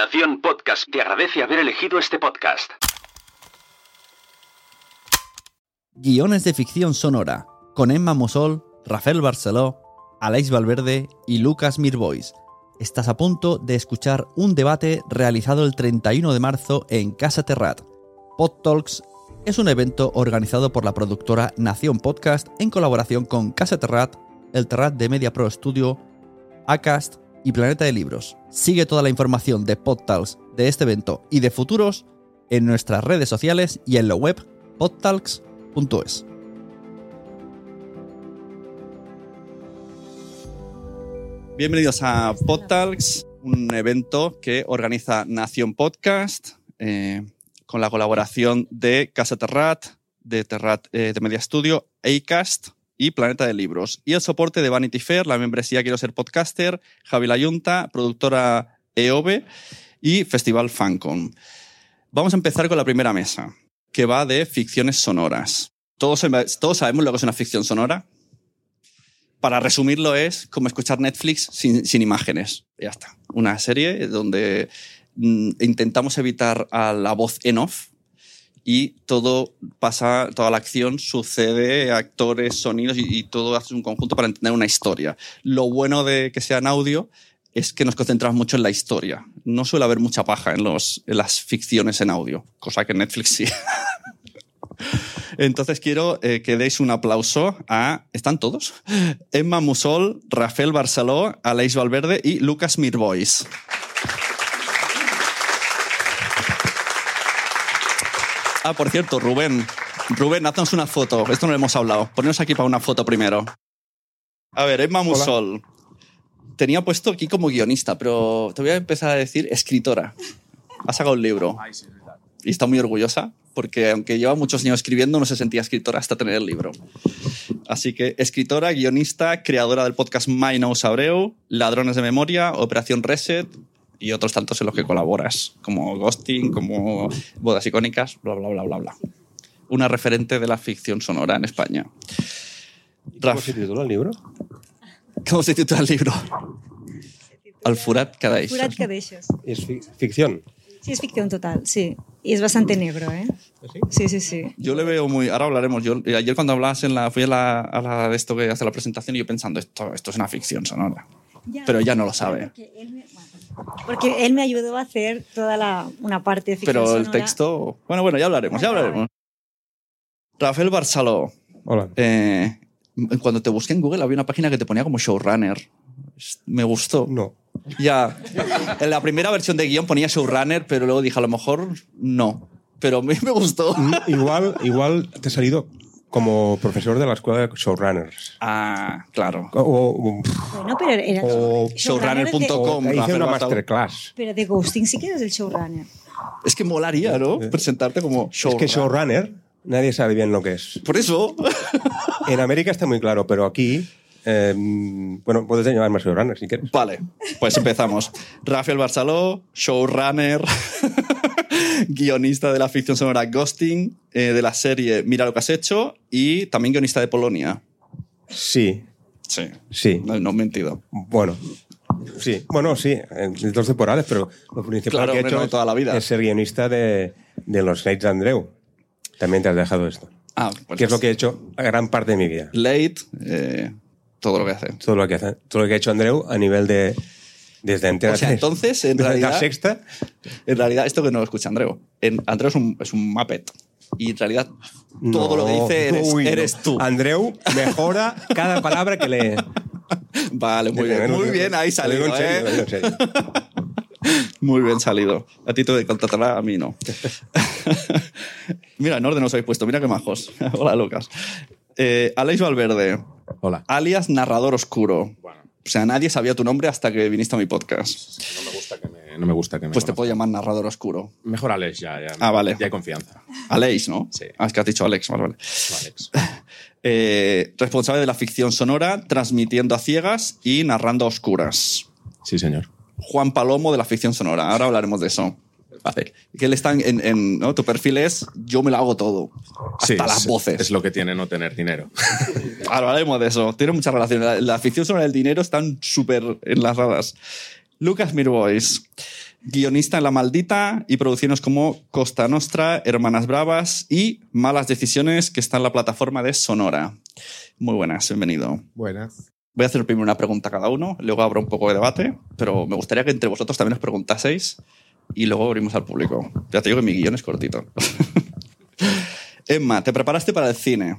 Nación Podcast te agradece haber elegido este podcast. Guiones de ficción sonora, con Emma Musol, Rafael Barceló, Aleix Valverde y Lucas Mirbois. Estás a punto de escuchar un debate realizado el 31 de marzo en Casa Terrat. Pod Talks es un evento organizado por la productora Nación Podcast en colaboración con Casa Terrat, el Terrat de Media Pro Studio, Acast y Planeta de Libros. Sigue toda la información de PodTalks de este evento y de futuros en nuestras redes sociales y en la web podtalks.es. Bienvenidos a PodTalks, un evento que organiza Nación Podcast eh, con la colaboración de Casa Terrat, de Terrat eh, de Media Studio, Acast y Planeta de Libros. Y el soporte de Vanity Fair, la membresía Quiero Ser Podcaster, Javi La Yunta, productora EOB y Festival Fancon. Vamos a empezar con la primera mesa, que va de ficciones sonoras. ¿Todos, todos sabemos lo que es una ficción sonora? Para resumirlo es como escuchar Netflix sin, sin imágenes. Ya está. Una serie donde mm, intentamos evitar a la voz en off, y todo pasa, toda la acción sucede, actores, sonidos y, todo hace un conjunto para entender una historia. Lo bueno de que sea en audio es que nos concentramos mucho en la historia. No suele haber mucha paja en, los, en las ficciones en audio, cosa que en Netflix sí. Entonces quiero eh, que deis un aplauso a... ¿Están todos? Emma Musol, Rafael Barceló, Aleix Valverde y Lucas Mirbois. Ah, por cierto, Rubén. Rubén, haznos una foto. Esto no lo hemos hablado. Poneros aquí para una foto primero. A ver, Emma Musol. Tenía puesto aquí como guionista, pero te voy a empezar a decir escritora. Ha sacado un libro. Y está muy orgullosa, porque aunque lleva muchos años escribiendo, no se sentía escritora hasta tener el libro. Así que escritora, guionista, creadora del podcast My Knows Abreu, Ladrones de Memoria, Operación Reset, y otros tantos en los que colaboras, como Ghosting, como Bodas Icónicas, bla, bla, bla, bla, bla. Una referente de la ficción sonora en España. ¿Cómo se titula el libro? ¿Cómo se titula el libro? Kadeixos. Alfurat Kadeixos. ¿Es fi ficción? Sí, es ficción total, sí. Y es bastante negro, ¿eh? ¿Sí? Sí, sí, sí. Yo le veo muy. Ahora hablaremos. Yo, ayer cuando hablabas en la. Fui a la, a la de esto que hace la presentación y yo pensando, esto, esto es una ficción sonora. Ya, Pero ya no lo sabe. Porque él me, bueno, porque él me ayudó a hacer toda la, una parte de ficción Pero el sonora. texto. Bueno, bueno, ya hablaremos, ya hablaremos. Rafael Barceló. Hola. Eh, cuando te busqué en Google había una página que te ponía como showrunner. Me gustó. No. Ya. En la primera versión de guion ponía showrunner, pero luego dije, a lo mejor no. Pero a mí me gustó. Mm, Igual, igual te ha salido como profesor de la escuela de showrunners. Ah, claro. O, o- Bueno, pero era O showrunner.com. hice una masterclass. Pero de Ghosting sí que eres el showrunner. Es que molaría, ¿no? Presentarte como Es showrunner. que showrunner, nadie sabe bien lo que es. Por eso. En América está muy claro, pero aquí, eh, bueno, puedes llamarme showrunner si quieres. Vale, pues empezamos. Rafael Barceló, showrunner, guionista de la ficción sonora Ghosting, eh, de la serie Mira lo que has hecho y también guionista de Polonia. Sí, Sí. sí. No, no he mentido. Bueno. Sí, bueno, sí, en dos temporadas, pero lo principal Claro, que he hecho no, es, toda la vida. es ser guionista de, de los de Andreu. También te has dejado esto. Ah, pues que es lo que he hecho a gran parte de mi vida. Late, eh, todo lo que hace. Todo lo que hace, todo lo que ha hecho Andreu a nivel de desde Antena O sea, 3, entonces, en desde realidad- la sexta, En realidad, esto que no lo escucha Andreu. En, Andreu es un, es un Muppet. Y en realidad, todo lo que dice eres, uy, no. eres tú. Andreu mejora cada palabra que lee. Vale, muy bien. Muy bien, ahí salido, ¿eh? Muy bien salido. A ti te contratará, a mí no. mira, en orden os habéis puesto. Mira qué majos. Hola, Lucas. Eh, Aleix Valverde, Hola. alias Narrador Oscuro. Bueno, O sea, nadie sabía tu nombre hasta que viniste a mi podcast. no me gusta que me, no me, gusta que me Pues te puedo llamar Narrador Oscuro. Mejor Alex, ya, ya. Ah, vale. Ya hay confianza. Aleix, ¿no? Sí. Ah, es que has dicho Alex. Vale, vale. Alex. Eh, responsable de la ficción sonora, transmitiendo a ciegas y narrando a oscuras. Sí, señor. Juan Palomo de la ficción sonora. Ahora hablaremos de eso. Vale. Que él está en, en- ¿no? Tu perfil es yo me lo hago todo. Hasta Sí, las es- voces. Es lo que tiene no tener dinero. Hablaremos de eso. Tiene mucha relación. La, la ficción sobre el dinero están súper enlazadas. Lucas Mirbois, guionista en La Maldita y producciones como Costa Nostra, Hermanas Bravas y Malas Decisiones, que está en la plataforma de Sonora. Muy buenas, bienvenido. Buenas. Voy a hacer primero una pregunta a cada uno, luego habrá un poco de debate, pero me gustaría que entre vosotros también os preguntaseis y luego abrimos al público. Ya te digo que mi guion es cortito. Emma, te preparaste para el cine.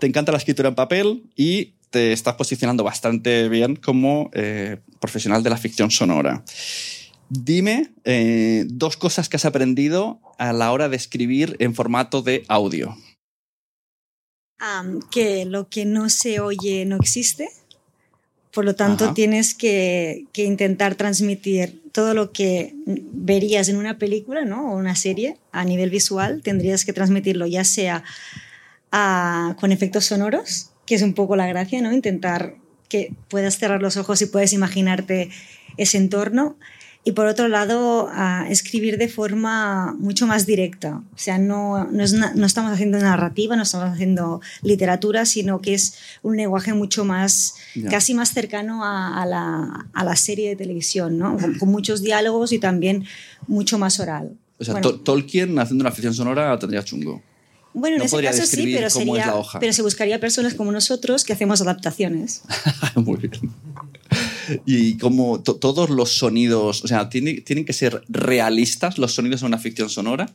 Te encanta la escritura en papel y te estás posicionando bastante bien como eh, profesional de la ficción sonora. Dime eh, dos cosas que has aprendido a la hora de escribir en formato de audio. Que lo que no se oye no existe. Por lo tanto, Ajá. tienes que, que intentar transmitir todo lo que verías en una película ¿no? o una serie a nivel visual. Tendrías que transmitirlo ya sea ah, con efectos sonoros, que es un poco la gracia, ¿no? Intentar que puedas cerrar los ojos y puedes imaginarte ese entorno. Y por otro lado, a escribir de forma mucho más directa. O sea, no, no, es na- no estamos haciendo narrativa, no estamos haciendo literatura, sino que es un lenguaje mucho más, casi más cercano a, a la, a la serie de televisión, ¿no? Con, con muchos diálogos y también mucho más oral. O sea, Bueno, Tol- Tolkien haciendo una ficción sonora tendría chungo. bueno, en no ese podría caso sí, pero, sería, pero se buscaría personas como nosotros que hacemos adaptaciones. Muy bien. Y como to- todos los sonidos, o sea, tiene- tienen que ser realistas los sonidos en una ficción sonora.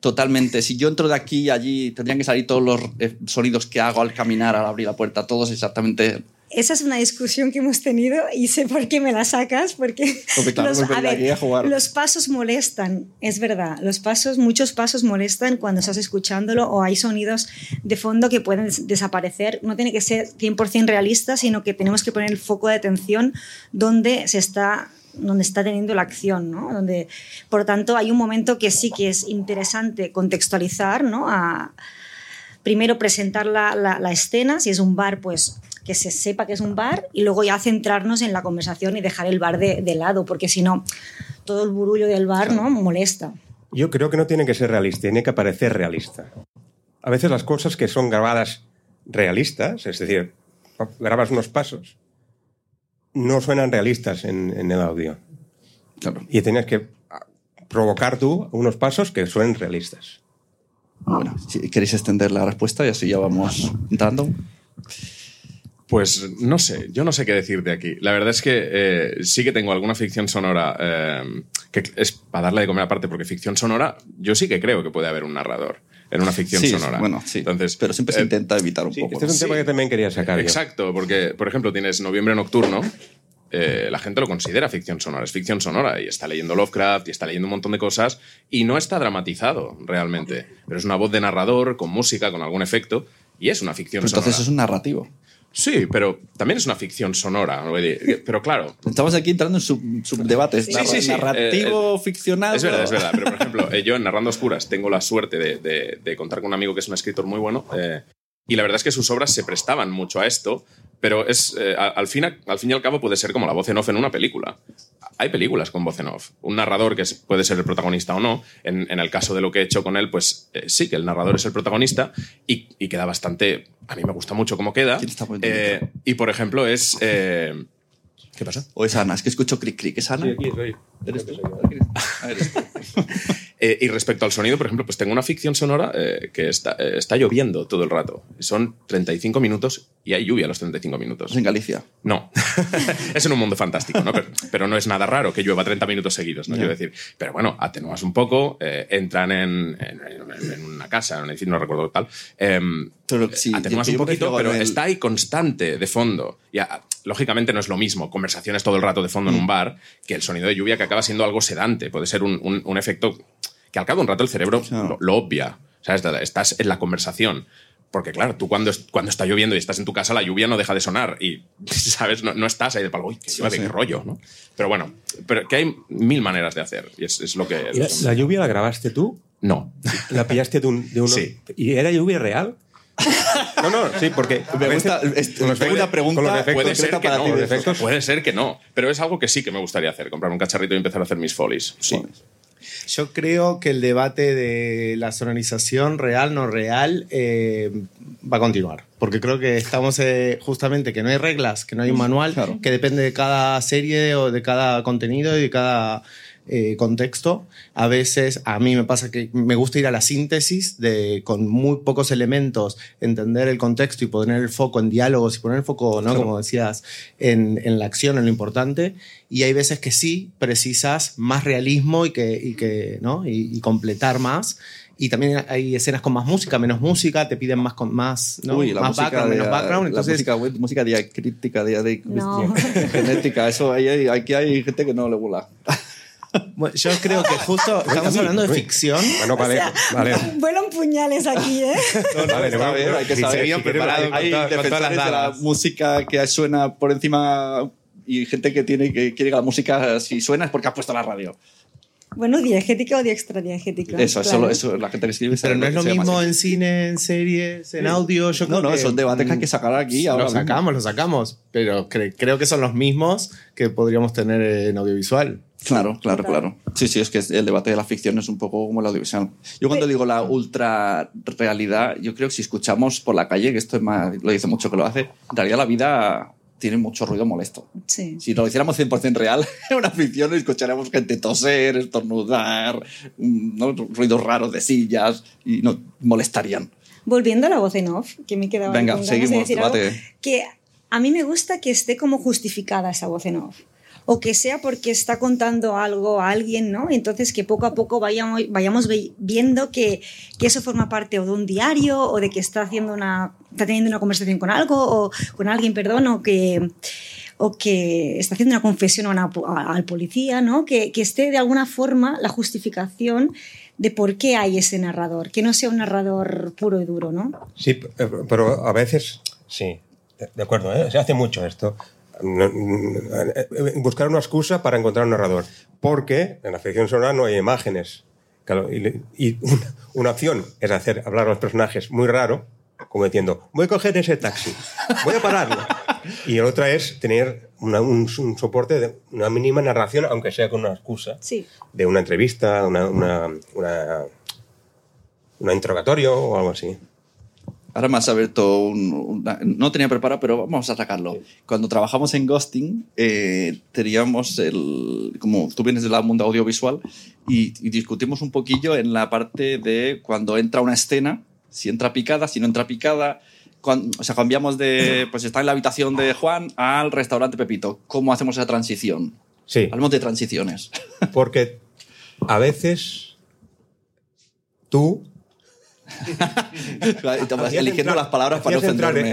Totalmente. Si yo entro de aquí y allí, tendrían que salir todos los eh, sonidos que hago al caminar, al abrir la puerta, todos exactamente. Esa es una discusión que hemos tenido y sé por qué me la sacas, porque claro, los, a venido ver, aquí a jugar. los pasos molestan, es verdad, los pasos, muchos pasos molestan cuando estás escuchándolo o hay sonidos de fondo que pueden des- desaparecer. No tiene que ser 100% realista, sino que tenemos que poner el foco de atención donde se está donde está teniendo la acción, ¿no? Donde, por tanto, hay un momento que sí que es interesante contextualizar, ¿no? A, primero presentar la, la- la escena, si es un bar, pues que se sepa que es un bar y luego ya centrarnos en la conversación y dejar el bar de, de lado, porque si no, todo el burullo del bar ¿no? molesta. Yo creo que no tiene que ser realista, tiene que parecer realista. A veces las cosas que son grabadas realistas, es decir, grabas unos pasos, no suenan realistas en, en el audio. Claro. Y tienes que provocar tú unos pasos que suenen realistas. Bueno, si queréis extender la respuesta y así ya vamos dando. Pues no sé, yo no sé qué decirte aquí. La verdad es que eh, sí que tengo alguna ficción sonora eh, que es para darle de comer aparte, porque ficción sonora yo sí que creo que puede haber un narrador en una ficción Sí, sonora. bueno, sí. Entonces, pero siempre se eh, intenta evitar un Sí, poco. este es un Sí. tema que también quería sacar yo. Exacto, porque, por ejemplo, tienes Noviembre Nocturno. eh, la gente lo considera ficción sonora, es ficción sonora y está leyendo Lovecraft y está leyendo un montón de cosas y no está dramatizado realmente, pero es una voz de narrador con música, con algún efecto y es una ficción Pero entonces sonora. es un narrativo. Sí, pero también es una ficción sonora. ¿no? Pero claro, Estamos aquí entrando en sub, subdebates. Sí, sí, sí. Narrativo, ficcionado. Es verdad, es verdad. Pero, por ejemplo, eh, yo en Narrando Oscuras tengo la suerte de, de- de contar con un amigo que es un escritor muy bueno. eh, y la verdad es que sus obras se prestaban mucho a esto, pero es, eh, al, fin, al fin y al cabo puede ser como la voz en off en una película. Hay películas con voz en off. Un narrador que puede ser el protagonista o no. En, en el caso de lo que he hecho con él, pues eh, sí que el narrador es el protagonista y, y queda bastante... A mí me gusta mucho cómo queda. ¿Quién está Eh, y, por ejemplo, es... eh, ¿Qué pasa? O es Ana, es que escucho cric cric. ¿Es Ana? ¿Eres tú? Eres tú. Eh, y respecto al sonido, por ejemplo, pues tengo una ficción sonora eh, que está, eh, está lloviendo todo el rato. Son 35 minutos y hay lluvia a los 35 minutos. Es en Galicia. No, es en un mundo fantástico, ¿no? Pero, pero no es nada raro que llueva 30 minutos seguidos, ¿no? Quiero decir, pero bueno, atenuas un poco, entran en, en- una casa, en un edificio, no recuerdo tal, em, Pero sí, atenuas un poquito, pero el- está ahí constante de fondo. Ya, lógicamente no es lo mismo conversaciones todo el rato de fondo en un Mm. bar que el sonido de lluvia que acaba siendo algo sedante. Puede ser un, un- un efecto que al cabo de un rato el cerebro Claro. lo, lo obvia. ¿Sabes? Estás en la conversación. Porque claro, tú cuando, es- cuando está lloviendo y estás en tu casa, la lluvia no deja de sonar. Y, ¿sabes? No, no estás ahí de palo, uy, qué sí. qué rollo, ¿no? Pero bueno, pero que hay mil maneras de hacer. Y es, es lo que... ¿Y la, la lluvia la grabaste tú? No. ¿La pillaste de, un, de uno? Sí. ¿Y era lluvia real? No, no, sí, porque. Me gusta- es- efectos- una pregunta con los efectos- Puede ser concreta que para no. ti Puede ser que no. Pero es algo que sí que me gustaría hacer. Comprar un cacharrito y empezar a hacer mis folies. Sí. Yo creo que el debate de la sonorización real, no real, eh, va a continuar. porque creo que estamos eh, justamente que no hay reglas, que no hay un manual, Claro. que depende de cada serie o de cada contenido y de cada eh, contexto. A veces a mí me pasa que me gusta ir a la síntesis de con muy pocos elementos entender el contexto y poner el foco en diálogos y poner el foco, ¿no? Como decías, en, en la acción, en lo importante. Y hay veces que sí precisas más realismo y que, y que ¿no? y, y completar más. Y también hay escenas con más música, menos música, te piden más con más, ¿no? Uy, la más música, background, menos dia- background. la Entonces, música, música diacrítica, dia- di- No. genética, eso ahí hay- aquí hay gente que no le gusta. bueno, yo creo que justo estamos hablando de ficción. Bueno, vale, vale. Vuelan puñales aquí, ¿eh? Vale, Está bien, hay que saber. preparado. hay con todas- con todas las defensores de la música que suena por encima y gente que tiene que quiere que la música si suena es porque ha puesto la radio. Bueno, diegética o diextradiegética. Eso, eso, claro. eso, la gente que escribe. Pero no es lo mismo en cine, en series, en audio. Yo No, creo no, que, esos debates que hay que sacar aquí ahora Lo mismo. sacamos, lo sacamos. Pero cre- creo que son los mismos que podríamos tener en audiovisual. Claro, claro, claro. Sí, sí, es que el debate de la ficción es un poco como el audiovisual. Yo cuando digo la ultra realidad, yo creo que si escuchamos por la calle, que esto es más, lo dice mucho que lo hace, en realidad la vida tiene mucho ruido molesto. Sí. Si lo hiciéramos 100% real, en una ficción escucharíamos gente toser, estornudar, mm, ¿no? ruidos raros de sillas y nos molestarían. Volviendo a la voz en off, que me he quedado Venga, ganas de seguimos, decir algo, que a mí me gusta que esté como justificada esa voz en off. O que sea porque está contando algo a alguien, ¿no? Entonces que poco a poco vayamos, viendo que, eso forma parte o de un diario o de que está haciendo una, está teniendo una conversación con algo o con alguien, perdón, o que, o que está haciendo una confesión a una al policía, ¿no? Que, esté de alguna forma la justificación de por qué hay ese narrador, que no sea un narrador puro y duro, ¿no? Sí, eh, pero a veces, sí, de acuerdo, ¿eh? se hace mucho esto. Eh, Buscar una excusa para encontrar un narrador. Porque en la ficción sonora no hay imágenes. Claro, y, una, una opción es hacer hablar a los personajes muy raro, como diciendo, voy a coger ese taxi, voy a pararlo. Y la otra es tener una- un, un soporte de una mínima narración, aunque sea con una excusa Sí. de una entrevista, una, una, una, una interrogatorio o algo así. Ahora me has abierto un, una- no tenía preparado, pero vamos a sacarlo. Cuando trabajamos en Ghosting, eh, teníamos el, como tú vienes del mundo audiovisual y, y discutimos un poquillo en la parte de cuando entra una escena, si entra picada, si no entra picada. o sea, cambiamos de, pues está en la habitación de Juan al restaurante Pepito. ¿Cómo hacemos esa transición? Sí, Hablamos de transiciones. porque a veces tú eligiendo entrar- las palabras para no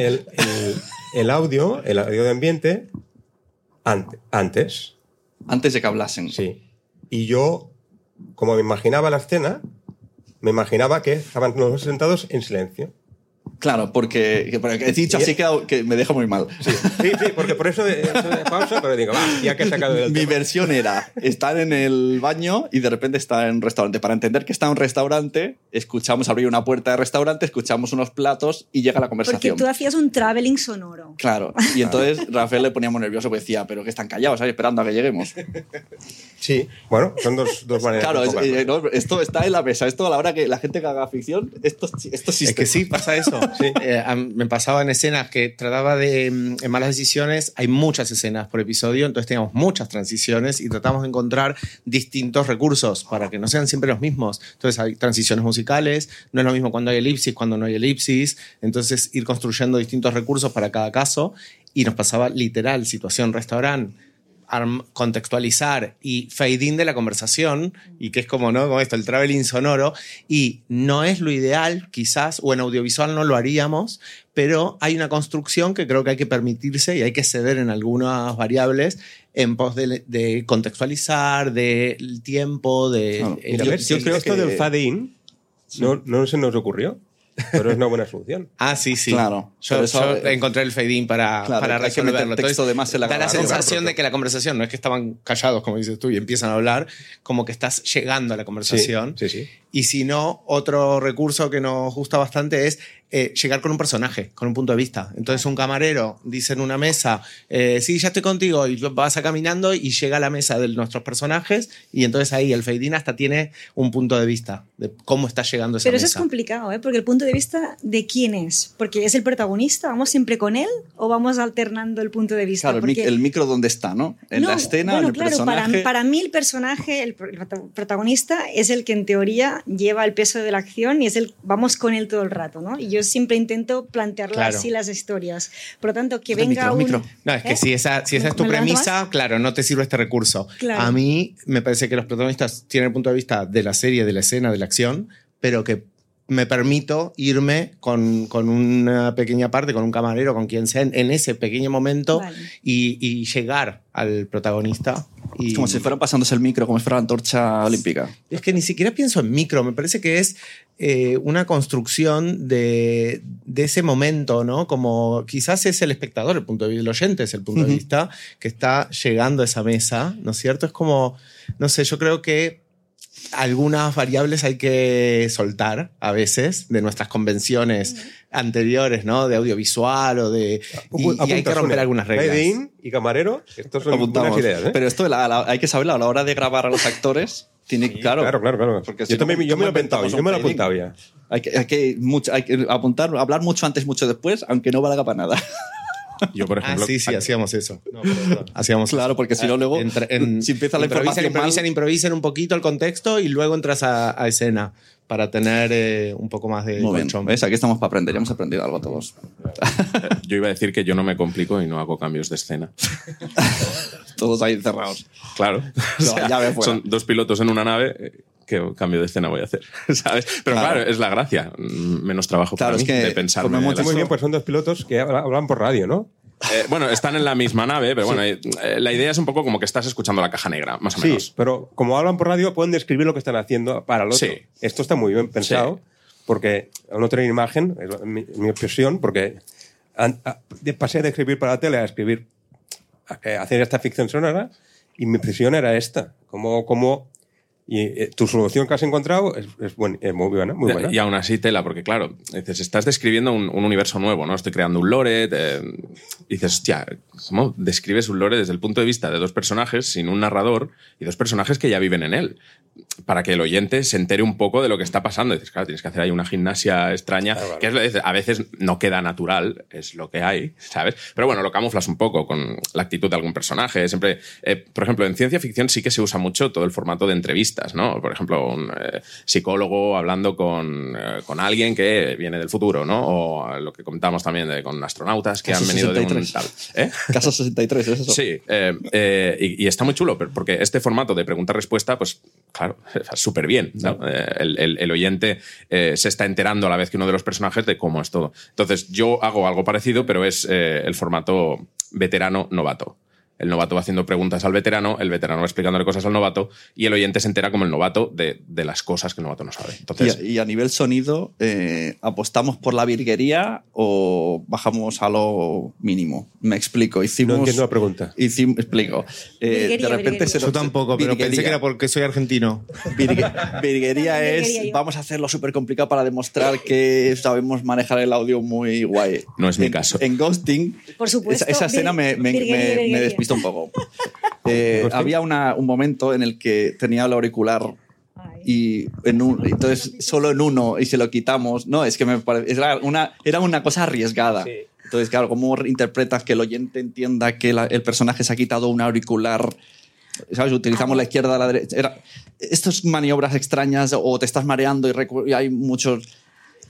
el, el- el audio, el audio de ambiente, ante- antes, Antes de que hablasen. sí. Y yo, como me imaginaba la escena, me imaginaba que estaban los dos sentados en silencio. Claro, porque, que- porque he dicho así que, que me deja muy mal. Sí, sí, sí, porque por eso he hecho de pausa, pero digo, va, ya que he sacado del Mi tema. versión era estar en el baño y de repente estar en un restaurante. Para entender que está en un restaurante, escuchamos abrir una puerta de restaurante, escuchamos unos platos y llega la Porque conversación. tú hacías un traveling sonoro. Claro. Y entonces Rafael le ponía muy nervioso porque decía, pero que están callados, ¿sabes? Esperando a que lleguemos. Sí, bueno, son dos, dos maneras Claro, de es- eh, no, esto está en la mesa. Esto a la hora que la gente que haga ficción, esto, esto existe. Es que sí, pasa eso. Eh, a mí me pasaba en escenas que trataba de mm, en malas decisiones. Hay muchas escenas por episodio, entonces teníamos muchas transiciones y tratamos de encontrar distintos recursos para que no sean siempre los mismos. Entonces hay transiciones musicales, no es lo mismo cuando hay elipsis, cuando no hay elipsis. Entonces ir construyendo distintos recursos para cada caso y nos pasaba literal, situación restaurante contextualizar y fade in de la conversación y que es como no como esto el traveling sonoro y no es lo ideal quizás o en audiovisual no lo haríamos pero hay una construcción que creo que hay que permitirse y hay que ceder en algunas variables en pos de, de contextualizar del tiempo de Claro. el- Yo- creo esto que- del fade-in no, no se nos ocurrió, pero es una buena solución. Ah, sí, sí. Claro. Yo, Por eso, yo encontré el fade in para, Claro, para resolverlo. texto Entonces, de más en la da la sensación de que la conversación no es que estaban callados, como dices tú, y empiezan a hablar, como que estás llegando a la Sí, conversación. sí, sí. Y si no, otro recurso que nos gusta bastante es eh, llegar con un personaje, con un punto de vista. Entonces un camarero dice en una mesa, eh, sí, ya estoy contigo, y vas a caminando y llega a la mesa de nuestros personajes y entonces ahí el fade hasta tiene un punto de vista de cómo está llegando esa Pero mesa. eso es complicado, ¿eh? porque el punto de vista de quién es, porque es el protagonista, ¿vamos siempre con él o vamos alternando el punto de vista? Claro, Porque- el micro donde está, ¿no? En No, la escena, bueno, en el claro, para, personaje. para mí el personaje, el, pro- el prota- protagonista, es el que en teoría lleva el peso de la acción y es el vamos con él todo el rato, ¿no? Y yo siempre intento plantearlo Claro. así las historias. Por lo tanto, que Micro, venga un... micro. No, es que ¿Eh? si esa, si esa ¿Me- es tu premisa, claro, no te sirve este recurso. Claro. A mí me parece que los protagonistas tienen el punto de vista de la serie, de la escena, de la acción, pero que me permito irme con, con una pequeña parte, con un camarero, con quien sea, en, en ese pequeño momento Vale. y, y llegar al protagonista. Y, Como si fueran pasándose el micro, como si fuera la antorcha olímpica. Es que ni siquiera pienso en micro, me parece que es eh, una construcción de, de ese momento, ¿no? Como quizás es el espectador, el punto de vista, el oyente es el punto de vista que está llegando a esa mesa, ¿no es cierto? Es como, no sé, yo creo que algunas variables hay que soltar a veces de nuestras convenciones anteriores, ¿no? De audiovisual o de... Y, y hay que romper una. algunas reglas. Fade in y camarero, estos son Apuntamos. buenas ideas, ¿eh? Pero esto la- la- hay que saberlo a la hora de grabar a los actores. Tiene, Sí, claro, claro, claro, claro. Porque si yo no, también yo me lo he ¿cómo apuntado, yo me lo he apuntado ya. Hay que, hay que, mucho- hay que apuntar, hablar mucho antes, mucho después, aunque no valga para nada. Yo, por Ah, ejemplo, sí, sí, hacíamos eso. No, perdón. hacíamos Claro, eso. porque si no, luego, Entre- en- si empieza la improvisen, información improvisen, mal- improvisen un poquito el contexto y luego entras a, a escena para tener eh, un poco más de Muy bien. ¿Ves? Aquí estamos para aprender, ya hemos aprendido algo todos. yo iba a decir que yo no me complico y no hago cambios de escena. Todos ahí encerrados. Claro. No, ya ve fuera. son dos pilotos en una nave. Eh, ¿Qué cambio de escena voy a hacer? ¿Sabes? Pero Claro. claro, es la gracia. Mm, Menos trabajo Claro, para es mí que de pensar. Muy bien, pues son dos pilotos que habla- hablan por radio, ¿no? Eh, bueno, están en la misma nave, pero bueno, eh, la idea es un poco como que estás escuchando la caja negra, más o Sí, menos. pero como hablan por radio, pueden describir lo que están haciendo para el otro. Sí. Esto está muy bien pensado, Sí. porque al no tener imagen, es mi, mi obsesión, porque an- a- de- pasé de escribir para la tele a escribir, a, a hacer esta ficción sonora, y mi obsesión era esta. Como, como, y eh, tu solución que has encontrado es, es buen- es muy buena, muy buena. Y aún así tela, porque claro, dices, estás describiendo un, un universo nuevo, ¿no? Estoy creando un lore, te- y dices, hostia, ¿cómo describes un lore desde el punto de vista de dos personajes sin un narrador y dos personajes que ya viven en él? Para que el oyente se entere un poco de lo que está pasando. Y dices, claro, tienes que hacer ahí una gimnasia extraña, Claro, claro. que es lo que a veces no queda natural, es lo que hay, ¿sabes? Pero bueno, lo camuflas un poco con la actitud de algún personaje. Siempre, eh, por ejemplo, en ciencia ficción sí que se usa mucho todo el formato de Por ejemplo, un eh, psicólogo hablando con, eh, con alguien que viene del futuro, ¿no? O lo que comentamos también de, con astronautas que Caso han venido de un 63. tal. ¿Eh? Caso 63, ¿es eso? Sí, eh, eh, y, y está muy chulo, porque este formato de pregunta-respuesta, pues claro, súper bien. ¿no? Eh, el, el- el oyente eh, se está enterando a la vez que uno de los personajes de cómo es todo. Entonces, yo hago algo parecido, pero es eh, el formato veterano-novato. El novato va haciendo preguntas al veterano, el veterano va explicándole cosas al novato y el oyente se entera como el novato de, de las cosas que el novato no sabe. Y, Entonces, a, y a nivel sonido, eh, ¿apostamos por la virguería o bajamos a lo mínimo? Me explico. Hicimos, No entiendo la pregunta. hicimos- explico. Eh, Virguería, de repente se Yo tampoco, pero pensé que era porque soy argentino. Virgue- virguería es vamos a hacerlo súper complicado para demostrar que sabemos manejar el audio muy guay. No es mi En- caso. En Ghosting, Por supuesto, esa, esa escena me, me- me un poco. Eh, había una- un momento en el que tenía el auricular y en un, entonces solo en uno y se lo quitamos. No, es que me parece, era una, era una cosa arriesgada. Entonces, claro, ¿cómo interpretas que el oyente entienda que la- el personaje se ha quitado un auricular? ¿Sabes? Utilizamos la izquierda, la derecha. Era, estas maniobras extrañas o te estás mareando y hay muchos.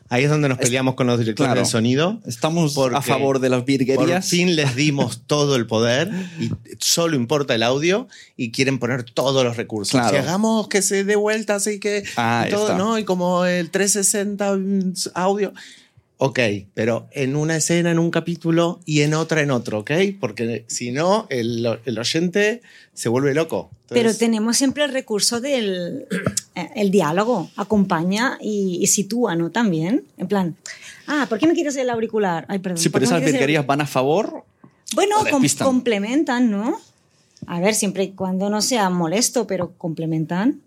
Ahí es donde nos peleamos con los directores Claro. de sonido. Estamos a favor de las Por virguerías. fin les dimos todo el poder y solo importa el audio y quieren poner todos los recursos. Claro. Si hagamos que se dé vueltas y que Ah, y todo, está. ¿no? Y como el 360 mm, audio. Ok, pero en una escena, en un capítulo y en otra, en otro, ¿ok? Porque si no, el, el oyente se vuelve loco. Pero Entonces, tenemos siempre el recurso del eh, el diálogo, acompaña y, y sitúa, ¿no? También, en plan, ah, ¿por qué me quitas el auricular? Ay, perdón. Sí, ¿por pero esas quitas el- van a favor. Bueno, com- complementan, ¿no? A ver, siempre y cuando no sea molesto, pero complementan.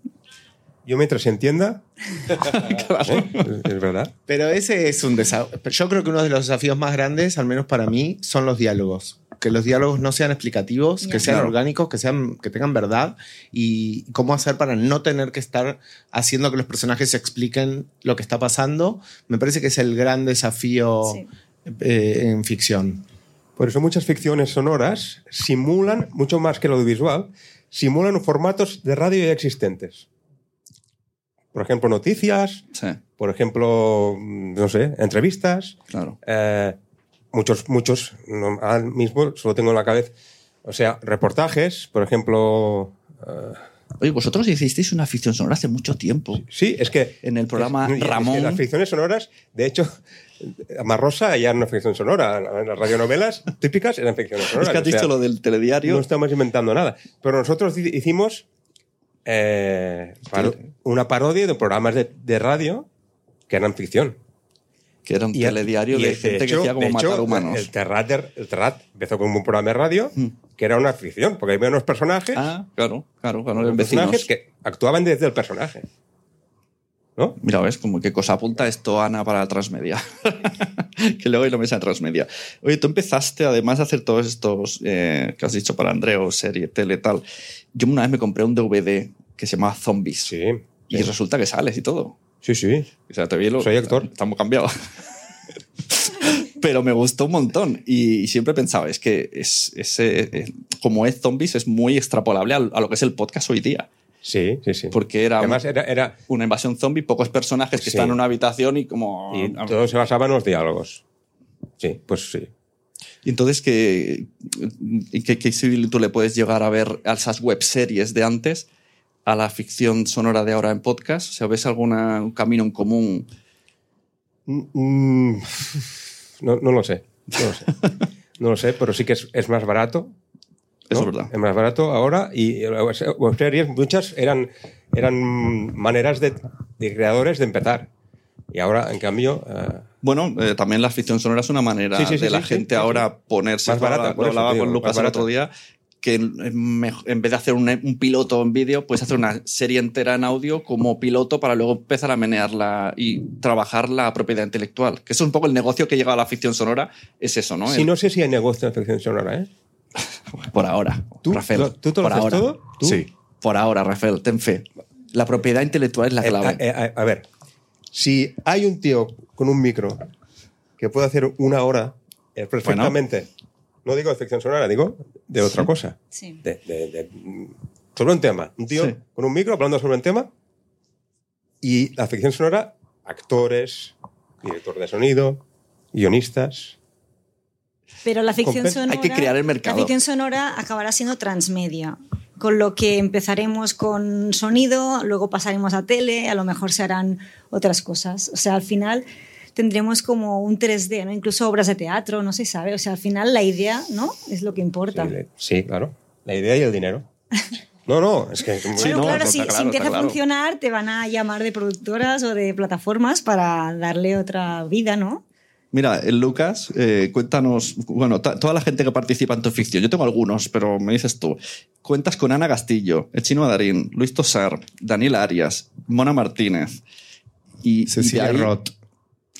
Yo mientras se entienda. ¿eh? Es, verdad. Pero ese es un desafío. Yo creo que uno de los desafíos más grandes, al menos para mí, son los diálogos. Que los diálogos no sean explicativos, que sean Claro. orgánicos, que, sean, que tengan verdad y cómo hacer para no tener que estar haciendo que los personajes expliquen lo que está pasando. Me parece que es el gran desafío Sí. eh, en ficción. Por eso muchas ficciones sonoras simulan, mucho más que lo audiovisual, simulan formatos de radio ya existentes. Por ejemplo, noticias, Sí, por ejemplo, no sé, entrevistas. claro. eh, muchos, muchos, no, ahora mismo solo tengo en la cabeza, o sea, reportajes, por ejemplo. eh, Oye, vosotros hicisteis una ficción sonora hace mucho tiempo. sí, es que. En el programa es- es que Ramón. las ficciones sonoras, de hecho, Amarrosa ya era una ficción sonora. Las radionovelas típicas eran ficciones sonoras. Es que has o sea, dicho lo del telediario. No estamos inventando nada. Pero nosotros hi- hicimos eh, paro- una parodia de programas de, de radio que eran ficción. que era un Y- telediario y, de gente que hecho- decía como de hecho, matar humanos. El Terrat, el Terrat empezó como un programa de radio Mm. que era una ficción, porque había unos personajes, Ah, claro, claro, claro, unos personajes que actuaban desde el personaje. ¿No? Mira, ves, como qué cosa apunta esto, Ana, para Transmedia. que luego hay la mesa de Transmedia. Oye, tú empezaste, además de hacer todos estos eh, que has dicho para Andreo, serie, tele, tal. Yo una vez me compré un DVD que se llamaba Zombies. Sí. Y sí. resulta que sales y todo. Sí, sí. O sea, te vi lo- Soy actor. Estamos cambiados. Pero me gustó un montón y siempre pensaba, es que es, ese, eh, como es Zombies es muy extrapolable a, lo que es el podcast hoy día. Sí, sí, sí. Porque era, Además, era, era una invasión zombie, pocos personajes que Sí. están en una habitación y como... y todo se basaba en los diálogos. Sí, pues sí. Y entonces, ¿qué, qué, qué similitud le puedes llegar a ver a esas webseries de antes a la ficción sonora de ahora en podcast? O sea, ¿ves algún camino en común? Mm, No, no lo sé. No lo sé. No lo sé, pero sí que es, es más barato. Es verdad. Es más barato ahora y las webseries muchas eran, eran maneras de, de creadores de empezar. Y ahora, en cambio, eh, Bueno, eh, también la ficción sonora es una manera Sí, sí, sí, de la gente ahora ponerse. Más barata, Lo hablaba con Lucas el otro día, que en, vez de hacer un, un piloto en vídeo, puedes hacer una serie entera en audio como piloto para luego empezar a menearla y trabajar la propiedad intelectual. Que eso es un poco el negocio que llega a la ficción sonora, es eso, ¿no? si El- no sé si hay negocio en ficción sonora, ¿eh? Por ahora, ¿Tú, Rafael. tú te lo por haces ahora. todo? ¿Tú? Sí, por ahora, Rafael, ten fe. La propiedad intelectual es la Eh, clave. a, eh, a- ver, si hay un tío con un micro que puede hacer una hora eh, perfectamente, no digo de ficción sonora, digo de otra cosa. Sí. de- de- de- sobre un tema. Un tío Sí. con un micro hablando sobre un tema. Y la ficción sonora, actores, director de sonido, guionistas. Pero la ficción sonora. Hay que crear el mercado. La ficción sonora acabará siendo transmedia. Con lo que empezaremos con sonido, luego pasaremos a tele, a lo mejor se harán otras cosas. O sea, al final tendremos como un 3D, ¿no? Incluso obras de teatro, no se sabe. O sea, al final la idea, ¿no? Es lo que importa. Sí, le- sí, claro. La idea y el dinero. No, no, es que. Sí, Bueno, no, claro, si, claro, si empieza a funcionar, te van a llamar de productoras o de plataformas para darle otra vida, ¿no? Mira, el Lucas, eh, cuéntanos, bueno, toda la gente que participa en tu ficción, yo tengo algunos, pero me dices tú, cuentas con Ana Castillo, el chino Adarín, Luis Tosar, Daniel Arias, Mona Martínez y, Cecilia ahí, Roth.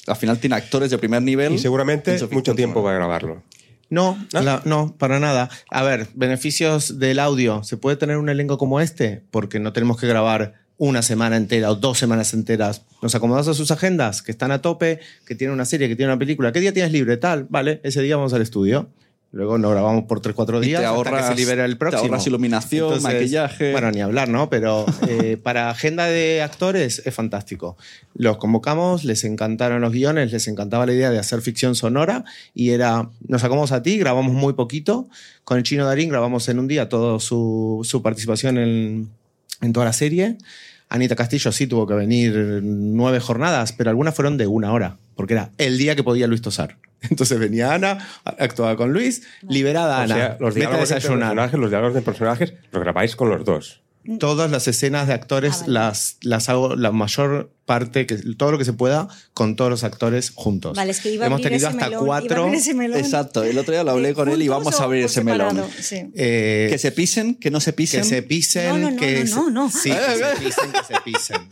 Al final tiene actores de primer nivel. Y seguramente mucho tiempo sonora. va a grabarlo. No, ¿Ah? la- no, para nada. A ver, beneficios del audio. ¿Se puede tener un elenco como este? Porque no tenemos que grabar una semana entera o dos semanas enteras. Nos acomodamos a sus agendas, que están a tope, que tienen una serie, que tienen una película. ¿Qué día tienes libre? Tal, vale, ese día vamos al estudio. Luego no grabamos por 3 4 Y días te hasta ahorras, que se libera el te próximo. ahorras iluminación, maquillaje. Bueno, ni hablar, ¿no? Pero eh, para agenda de actores es fantástico. Los convocamos, les encantaron los guiones, les encantaba la idea de hacer ficción sonora y era, nos sacamos a ti, grabamos muy poquito. Con el chino Darín grabamos en un día toda su, su participación en, en toda la serie. Anita Castillo sí tuvo que venir nueve jornadas, pero algunas fueron de una hora, porque era el día que podía Luis tosar. Entonces venía Ana, actuaba con Luis, liberada O Ana. sea, los a diálogos, desayunar. personajes, los diálogos de personajes los grabáis con los dos. Todas las escenas de actores Ah, vale. las, las hago la mayor parte, que, todo lo que se pueda, con todos los actores juntos. Vale, es que iba a Hemos tenido ese hasta melón, iba a cuatro. abrir ese melón. Exacto, el otro día lo hablé ¿De con él y vamos a abrir ese melón. Sí. eh, Que se pisen, que no se pisen. que se pisen, No, no, no, que no, se- no, no. Sí, que se pisen, que se pisen.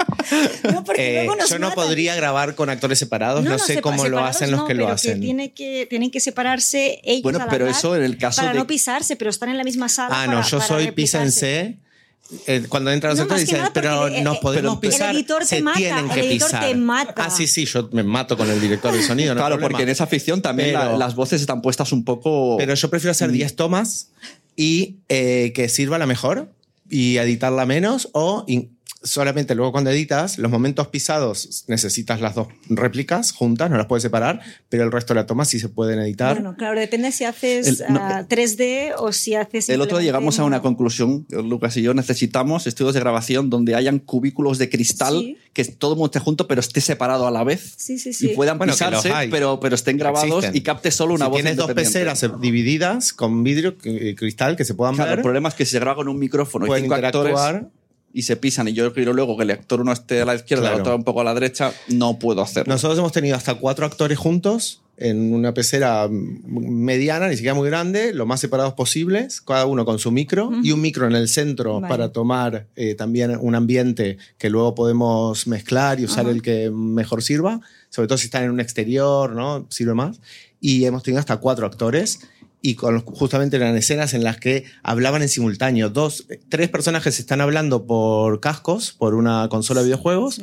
No, porque Eh, luego nos yo no matan. podría grabar con actores separados, no, sé sepa- cómo lo hacen los no, que lo pero hacen. tiene que, tienen que separarse ellos Bueno, a la pero eso en el caso para de- no pisarse, pero están en la misma sala. Ah, para- no, yo soy písense. Eh, cuando entran los No, actores dicen, pero el- nos el- podemos el pisar. editor te se mata, tienen el que editor pisar. te mata. Ah, sí, sí, yo me mato con el director de sonido. no Claro, porque en esa ficción también la- Pero- las voces están puestas un poco. Pero yo prefiero Mm. hacer 10 tomas y eh, que sirva la mejor y editarla menos o in- solamente luego cuando editas, los momentos pisados necesitas las dos réplicas juntas, no las puedes separar, pero el resto de la toma sí se pueden editar. Bueno, claro, depende si haces El- no, ah, 3D o si haces. el otro día llegamos a una conclusión, Lucas y yo necesitamos estudios de grabación donde hayan cubículos de cristal Sí. que todo el mundo esté junto pero esté separado a la vez Sí, sí, sí. y puedan Bueno, pisarse pero, pero estén grabados Existen. y capte solo una si voz tienes dos peceras divididas con vidrio, eh, cristal, que se puedan Claro, ver, el problema es que si se graba con un micrófono y cinco actores interactuar. Y se pisan y yo quiero luego que el actor uno esté a la izquierda y el Claro. otro un poco a la derecha, no puedo hacerlo. Nosotros hemos tenido hasta cuatro actores juntos en una pecera mediana, ni siquiera muy grande, lo más separados posibles, cada uno con su micro y un micro en el centro Vale. para tomar eh, también un ambiente que luego podemos mezclar y usar el que mejor sirva, sobre todo si están en un exterior, ¿no? Sirve más. Y hemos tenido hasta cuatro actores. Y con justamente eran escenas en las que hablaban en simultáneo. Dos, tres personajes están hablando por cascos, por una consola de videojuegos,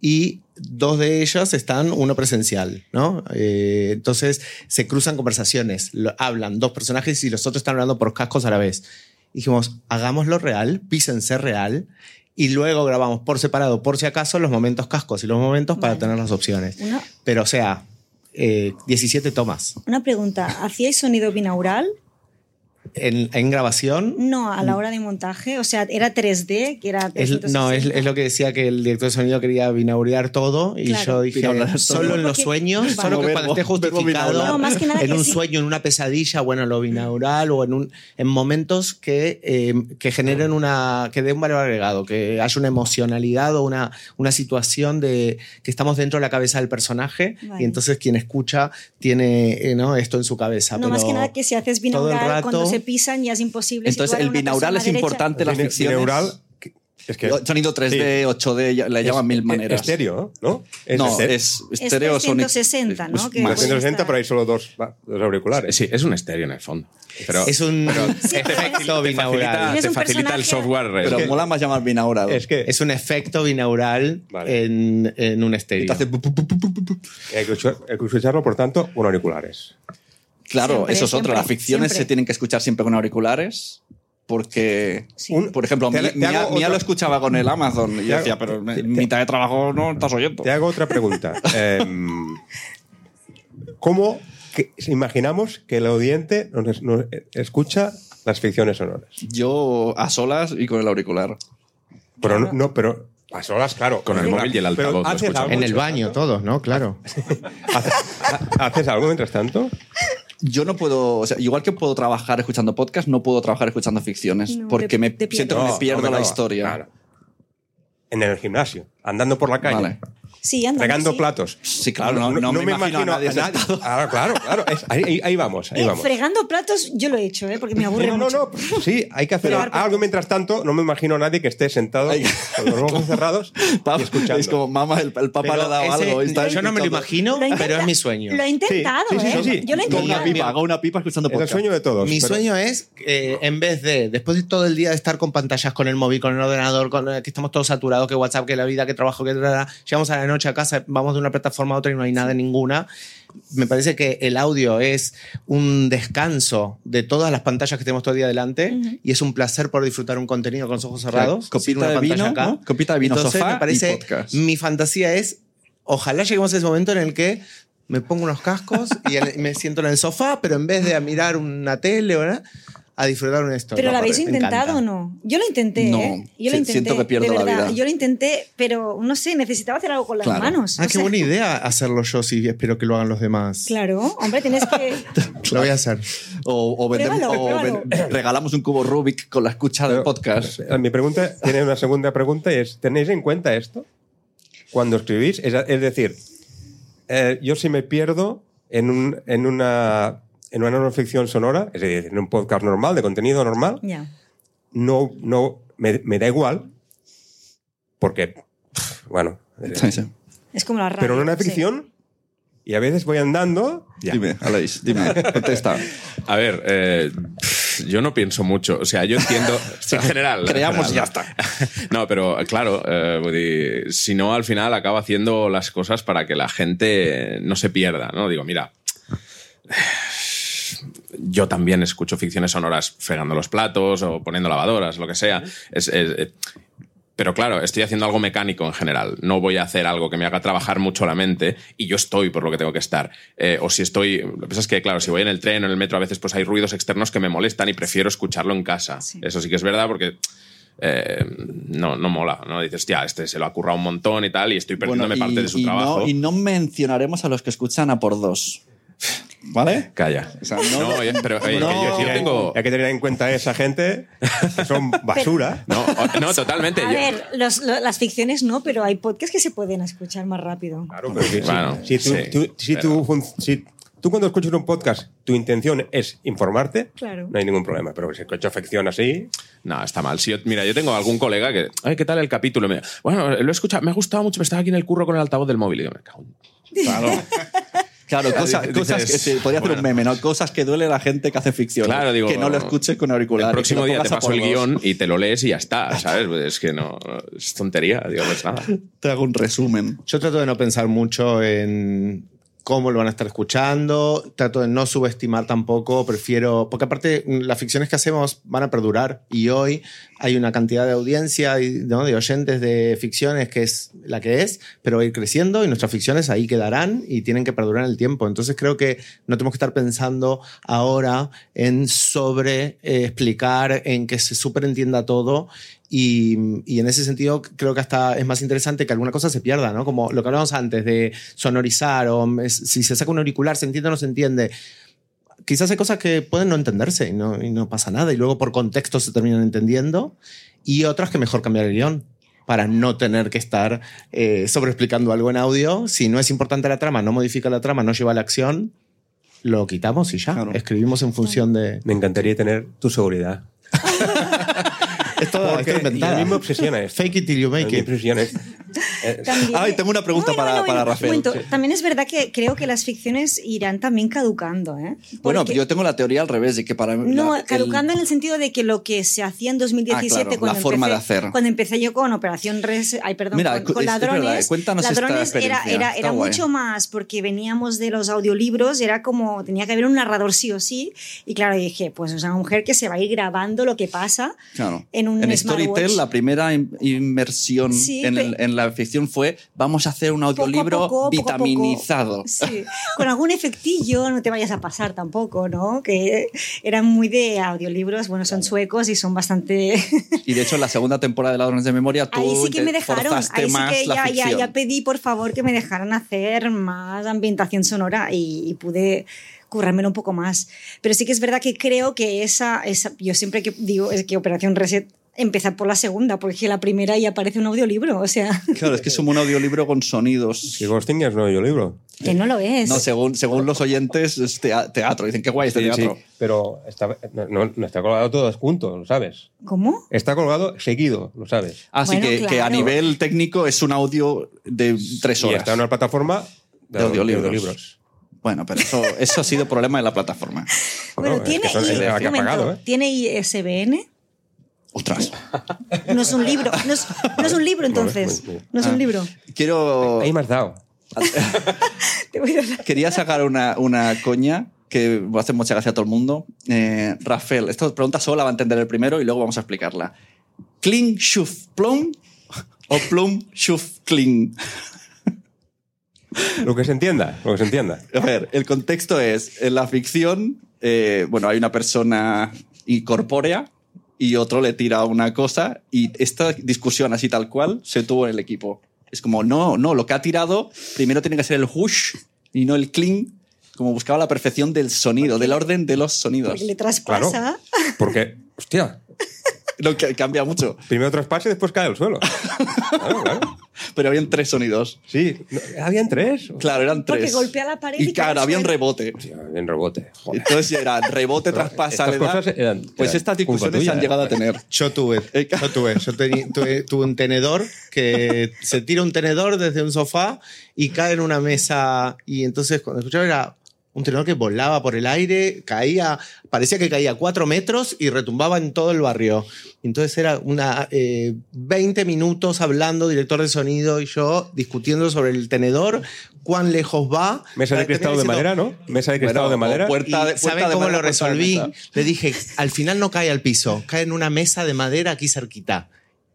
y dos de ellas están uno presencial, ¿no? Eh, entonces se cruzan conversaciones, lo- hablan dos personajes y los otros están hablando por cascos a la vez. Dijimos, hagámoslo real, písense real, y luego grabamos por separado, por si acaso, los momentos cascos y los momentos para tener las opciones. Una, Pero, o sea, eh, 17 tomas. una pregunta: ¿hacíais sonido binaural? En, en grabación, No, a la hora de montaje. O sea, era 3D, que era. Es- no, es, 360. es lo que decía que el director de sonido quería binaurear todo y Claro. yo dije, todo. solo en los Porque- sueños, Vale. solo que cuando esté justificado. No, más que nada en que un sí. sueño, en una pesadilla, bueno, lo binaural o en, un, en momentos que, eh, que generen una, que dé un valor agregado, que haya una emocionalidad o una, una situación de que estamos dentro de la cabeza del personaje Vale. y entonces quien escucha tiene eh, ¿no? esto en su cabeza. No, más pero que nada que si haces todo el binaural, rato- cuando se pisan ya es imposible. Entonces el binaural es derecha. importante en las ficciones. binaural, es que Sonido 3D, 8D, ya- le llaman mil es- maneras. Estéreo, ¿no? no, estéreo. es estéreo Es sonido. 360, ¿no? Que más. puede 360, estar. pero hay solo dos, dos auriculares. Sí, es un estéreo en el fondo. Pero es un Sí, pero efecto te binaural. facilita, Tienes te facilita el software. eh, Pero que- mola más llamar binaural. Es que Es un efecto binaural Vale. en, en un Y estéreo. te hay que escucharlo, por tanto, con auriculares. Claro, Siempre, eso es otra. siempre, Las ficciones siempre. se tienen que escuchar siempre con auriculares porque, Sí. Por ejemplo, Te- te Mía, otra- lo escuchaba con el Amazon y yo hago- decía, pero te- en mitad de trabajo no estás oyendo. Te hago otra pregunta. Em, ¿Cómo que- imaginamos que el oyente nos, nos escucha las ficciones sonoras? Yo a solas y con el auricular. Pero no, no, pero a solas, claro. Con el móvil y el altavoz lo ¿haces escuchamos. algo En el baño, tanto? todos, ¿no? Claro. ¿Haces, ha- ¿Haces algo mientras tanto? Yo no puedo, o sea, igual que puedo trabajar escuchando podcast, no puedo trabajar escuchando ficciones No, porque te- me te siento que me pierdo no, la historia. claro. En el gimnasio, andando por la calle, Vale. Sí, anda, regando sí. platos. Sí, claro, no, no me, imagino, a nadie sentado. Ah, claro, claro. es- ahí, vamos, ahí Eh, vamos. fregando platos yo lo he hecho, ¿eh? porque me aburre No, no, mucho. no. Sí, hay que hacer Fregar algo platos. mientras tanto. No me imagino a nadie que esté sentado Ay. con los ojos cerrados y escuchando. Es como, mamá, el, el papá Pero le ha dado ese- algo. y está yo no me lo imagino, Lo intenta- pero es mi sueño. Lo he intentado, Sí, sí, ¿eh? sí, sí. Yo lo he Con una intentado. pipa, hago una pipa escuchando es el podcast. sueño de todos. Mi pero- sueño es, eh, en vez de, después de todo el día de estar con pantallas, con el móvil, con el ordenador, con, eh, que estamos todos saturados, que WhatsApp, que la vida, que trabajo, que... Llegamos a la noche a casa, vamos de una plataforma a otra y no hay nada en ninguna. Me parece que el audio es un descanso de todas las pantallas que tenemos todo el día delante Ujú. y es un placer por disfrutar un contenido con los ojos cerrados. copita una de pantalla vino, ¿no? Copita de vino, Entonces, sofá me parece, y podcast. Mi fantasía es, ojalá lleguemos a ese momento en el que me pongo unos cascos y me siento en el sofá, pero en vez de a mirar una tele o nada, a disfrutar una historia. Pero lo habéis intentado o no? Yo lo intenté, No, ¿eh? Yo lo si- intenté. siento que pierdo de la verdad. vida. Yo lo intenté, pero no sé, necesitaba hacer algo con las Claro. manos. Ah, o qué sea, buena idea hacerlo yo, sí, espero que lo hagan los demás. Claro, hombre, tienes que. Lo voy a hacer. O, o vendemos- Pruébalo, o pruébalo. ven- regalamos un cubo Rubik con la escucha del podcast. Mi pregunta tiene una segunda pregunta y es, ¿tenéis en cuenta esto cuando escribís? Es, es decir, eh, yo si me pierdo en, un, en, una, en una no ficción sonora, es decir, en un podcast normal, de contenido normal, Ya. no, no me, me da igual porque, bueno, eh, Sí, sí. Es como la radio. pero en una sí. ficción y a veces voy andando... ya. Dime, Aleix, dime, contesta. A ver, eh, yo no pienso mucho. O sea, yo entiendo. en general. en Creamos general, y ya ¿no? está. No, pero claro, eh, si no, al final acaba haciendo las cosas para que la gente no se pierda, ¿no? Digo, mira. Yo también escucho ficciones sonoras fregando los platos o poniendo lavadoras, lo que sea. Es- es- eh, pero claro, estoy haciendo algo mecánico en general. No voy a hacer algo que me haga trabajar mucho la mente y yo estoy por lo que tengo que estar. Eh, o si estoy. Lo que pasa es que, claro, si voy en el tren o en el metro, a veces pues hay ruidos externos que me molestan y prefiero escucharlo en casa. Sí. Eso sí que es verdad porque. eh, no, no mola, ¿no? Dices, tía, este se lo ha currado un montón y tal, y estoy perdiéndome parte de su y trabajo. No, y no mencionaremos a los que escuchan a por dos. ¿Vale? Calla. O sea, no- No, pero oye, No. que yo, yo tengo. Hay que tener en cuenta a esa gente que son basura. No, o- no, totalmente. A yo- ver, los- lo- las ficciones no, pero hay podcasts que se pueden escuchar más rápido. Claro, pero si, Bueno, si, tú, sí, tú- si pero- tú si tú cuando escuchas un podcast, tu intención es informarte, Claro. no hay ningún problema. Pero si escuchas ficción así, No, está mal. Si yo- mira, yo tengo algún colega que, ay, ¿qué tal el capítulo? Me- bueno, lo he escuchado, me ha gustado mucho, pero estaba aquí en el curro con el altavoz del móvil. Y yo, me cago en- Claro. Claro, cosa- Dices, cosas que se podría hacer un meme, ¿no? Cosas que duele a la gente que hace ficción. Claro, digo, que no lo escuches con auriculares. El próximo día te paso el guion y te lo lees y ya está, ¿sabes? Es que no, es tontería, digo, no es nada. Te hago un resumen. Yo trato de no pensar mucho en cómo lo van a estar escuchando, trato de no subestimar tampoco, prefiero, porque aparte mm, las ficciones que hacemos van a perdurar y hoy hay una cantidad de audiencia ¿no? de oyentes de ficciones que es la que es, pero va a ir creciendo y nuestras ficciones ahí quedarán y tienen que perdurar en el tiempo. Entonces creo que no tenemos que estar pensando ahora en sobre eh, explicar, en que se superentienda todo y, y en ese sentido creo que hasta es más interesante que alguna cosa se pierda, ¿no? Como lo que hablábamos antes de sonorizar o es- si se saca un auricular, se entiende o no se entiende. Quizás hay cosas que pueden no entenderse y no, y no pasa nada y luego por contexto se terminan entendiendo y otras que mejor cambiar el guion para no tener que estar eh, sobreexplicando algo en audio. Si no es importante la trama, no modifica la trama, no lleva a la acción, lo quitamos y ya. Claro. Escribimos en función de... me encantaría tener tu seguridad. Es todo, Porque está y a mí me obsesiona esto. Fake it till you make me it. obsesiona esto. Eh, También- Ay, tengo una pregunta Bueno, para, bueno, para bueno, Rafael. momento. También es verdad que creo que las ficciones irán también caducando, ¿eh? Bueno, Porque- yo tengo la teoría al revés, de que para No, la- el- caducando en el sentido de que lo que se hacía en 2017 Ah, claro, cuando la forma empecé, de hacer. cuando empecé yo con Operación Res, ay, perdón, Mira, con, es- con es ladrones, verdad, cuéntanos esta ladrones era, era, era mucho más porque veníamos de los audiolibros, era como tenía que haber un narrador sí o sí y claro, dije, pues es una mujer que se va a ir grabando lo que pasa Claro. en un en. Storytel, la primera in- inmersión Sí, en, el- en la ficción fue vamos a hacer un audiolibro poco, poco a poco. vitaminizado. Sí, con algún efectillo, no te vayas a pasar tampoco, ¿no? Que eran muy de audiolibros, bueno, son suecos y son bastante... Y de hecho, en la segunda temporada de Ladrones de Memoria, tú Ahí sí que me dejaron, ahí sí que la ya, ya, ya pedí por favor que me dejaran hacer más ambientación sonora y, y pude currármelo un poco más. Pero sí que es verdad que creo que esa, esa yo siempre que digo es que Operación Reset empezar por la segunda, porque la primera ya aparece un audiolibro, o sea, Claro, es que es como un audiolibro con sonidos. Si Ghosting es un audiolibro. que no lo es. No, según, según los oyentes, es tea- teatro. Dicen, qué guay este Sí, sí, teatro. pero está, no, está colgado todo junto, lo sabes. ¿Cómo? Está colgado seguido, lo sabes. Así Bueno, que, que a nivel técnico es un audio de tres Y horas. está en una plataforma de, De audiolibros. audiolibros. Bueno, pero eso, eso ha sido problema de la plataforma. Bueno, que tiene, es que ¿eh? tiene ISBN. Ostras. No es un libro. No es, no es un libro, entonces. No es Ah. un libro. Quiero. Ahí me has dado. Te voy a dar- Quería sacar una, una coña que va a hacer mucha gracia a todo el mundo. Eh, Rafael, esta pregunta solo la va a entender el primero y luego vamos a explicarla. ¿Clean, shuf, plum o plum, shuf, clean? Lo que se entienda, lo que se entienda. A ver, el contexto es, en la ficción, eh, bueno, hay una persona y corpórea y otro le tira una cosa y esta discusión así tal cual se tuvo en el equipo. Es como, no, no, lo que ha tirado primero tiene que ser el whoosh y no el cling, como buscaba la perfección del sonido, del orden de los sonidos. Porque le Claro. traspasa. Porque, hostia, Lo que cambia mucho. primero traspase y después cae al suelo. Claro, claro. Pero habían tres sonidos. Sí, no, ¿habían tres? Claro, eran Porque tres. golpea la pared Y claro, había un rebote. Hostia, en rebote. Joder. Entonces era rebote, traspasa, Estas le da. cosas eran- Pues eran estas discusiones tuya, han ¿eh? llegado a tener. Yo tuve, Eh, yo tuve, yo teni- tuve, tuve un tenedor que se tira un tenedor desde un sofá y cae en una mesa y entonces cuando escuchaba era un tenedor que volaba por el aire, caía, parecía que caía cuatro metros y retumbaba en todo el barrio. Entonces era una eh, 20 minutos hablando, director de sonido y yo discutiendo sobre el tenedor, cuán lejos va. Mesa de cristal de madera, ¿no? Mesa de cristal Bueno, de madera. puerta de- y ¿Saben de cómo madera, lo resolví? Le dije, al final no cae al piso, cae en una mesa de madera aquí cerquita.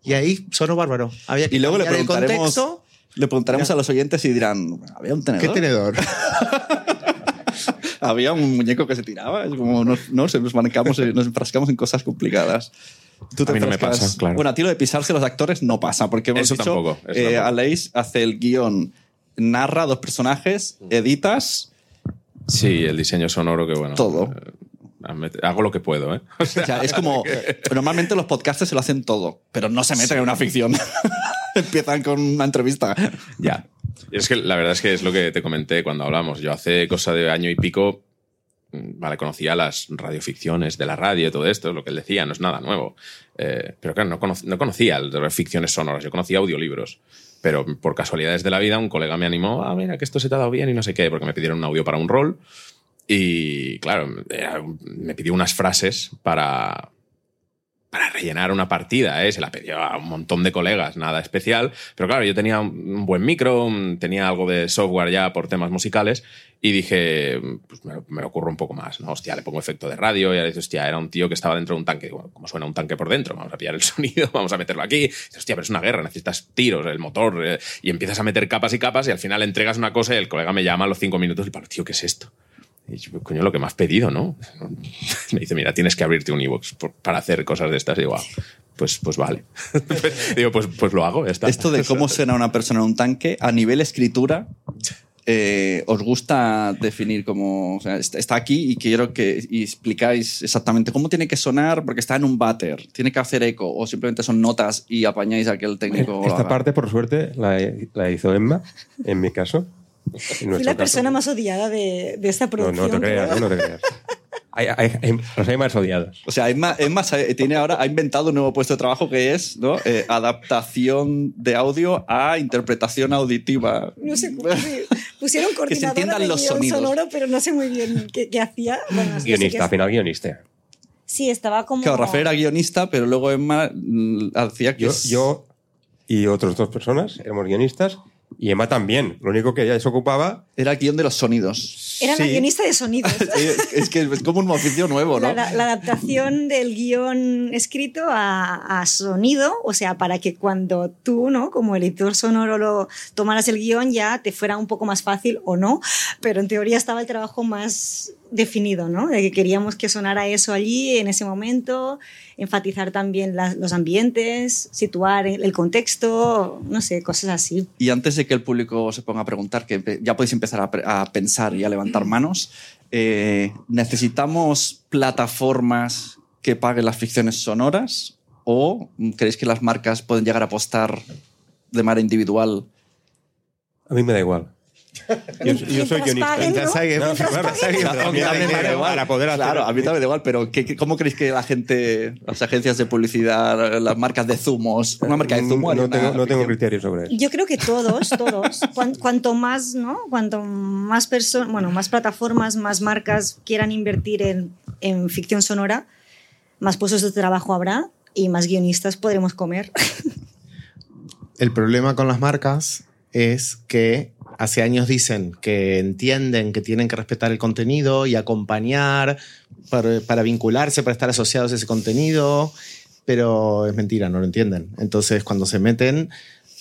Y ahí sonó bárbaro. Había que Y luego le cambiar el preguntaremos, contexto. le preguntaremos a los oyentes y dirán, ¿había un tenedor? ¿Qué tenedor? Había un muñeco que se tiraba. Es como, no, no nos, marcamos, nos enfrascamos en cosas complicadas. Tú A mí no me pasa, claro. Bueno, a ti lo de pisarse los actores no pasa, porque hemos Eso dicho, tampoco, eso eh, tampoco. Aleix hace el guion, narra dos personajes, editas, Sí, el diseño sonoro que bueno. Todo. eh, Hago lo que puedo, ¿eh? o sea, es como, normalmente los podcasters se lo hacen todo, pero no se meten en una ficción. Empiezan con una entrevista. Ya. Es que la verdad es que es lo que te comenté cuando hablamos. Yo hace cosa de año y pico, vale, conocía las radioficciones de la radio y todo esto, lo que él decía, no es nada nuevo. Eh, pero claro, no, cono- no conocía las ficciones sonoras, yo conocía audiolibros. Pero por casualidades de la vida, un colega me animó, ah, mira, que esto se te ha dado bien y no sé qué, porque me pidieron un audio para un rol. Y claro, me pidió unas frases para, para rellenar una partida, ¿eh? se la pidió a un montón de colegas, nada especial, pero claro, yo tenía un buen micro, tenía algo de software ya por temas musicales y dije, pues me, me lo ocurro un poco más, ¿no? Hostia, le pongo efecto de radio y ahora dices, hostia, era un tío que estaba dentro de un tanque, Digo, ¿cómo suena un tanque por dentro? Vamos a pillar el sonido, vamos a meterlo aquí, Dices, hostia, pero es una guerra, necesitas tiros, el motor, eh, y empiezas a meter capas y capas y al final entregas una cosa y el colega me llama a los cinco minutos y para, tío, ¿qué es esto? Y yo, coño, lo que me has pedido, ¿no? Me dice, mira, tienes que abrirte un iVoox por- para hacer cosas de estas. Y digo, "Ah, pues, pues vale. digo, pues, pues lo hago, ya está. Esto de cómo suena una persona en un tanque, a nivel escritura, eh, ¿os gusta definir cómo... o sea, est- está aquí y quiero que y explicáis exactamente cómo tiene que sonar porque está en un váter, tiene que hacer eco o simplemente son notas y apañáis a que el técnico... Esta parte, por suerte, la, la hizo Emma, en mi caso. Fui la caso. persona más odiada de, de esta No, producción. no te creas, creo. no, no te creas. Hay, hay, hay- los hay más odiados. O sea, Emma, Emma se- tiene ahora, ha inventado un nuevo puesto de trabajo que es ¿no? Eh, adaptación de audio a interpretación auditiva. No sé, pusieron coordinadora entiendan de los guion sonidos. sonoro, pero no sé muy bien qué, qué hacía. Bueno, Guionista, que- al final guionista. Sí, estaba como... Claro, Rafael era guionista, pero luego Emma mm, hacía que... Yo, es- yo y otras dos personas éramos guionistas y Emma también. Lo único que ella se ocupaba Era el guion de los sonidos. Era la guionista de sonidos. Es que es como un oficio nuevo, ¿no? La, la adaptación del guion escrito a, a sonido, o sea, para que cuando tú, ¿no? Como editor sonoro lo tomaras el guion ya te fuera un poco más fácil o no, pero en teoría estaba el trabajo más definido, ¿no? De que queríamos que sonara eso allí en ese momento, enfatizar también los ambientes, situar el contexto, no sé, cosas así. Y antes de que el público se ponga a preguntar, que ya podéis empezar a, pensar y a levantar manos, eh, ¿necesitamos plataformas que paguen las ficciones sonoras? ¿O creéis que las marcas pueden llegar a apostar de manera individual? A mí me da igual. Yo, yo soy guionista. para poder hacer- Claro, a mí también da igual, pero ¿qué- qué- ¿cómo creéis que la gente, las agencias de publicidad, las marcas de zumos, una marca de zumo haría No tengo, no tengo criterios sobre eso. Yo creo que todos, todos. Cuan- cuanto más, ¿no? Cuanto más personas, bueno, más plataformas, más marcas quieran invertir en, en ficción sonora, más puestos de trabajo habrá y más guionistas podremos comer. El problema con las marcas es que hace años dicen que entienden que tienen que respetar el contenido y acompañar para, vincularse, para estar asociados a ese contenido, pero es mentira, no lo entienden. Entonces, cuando se meten,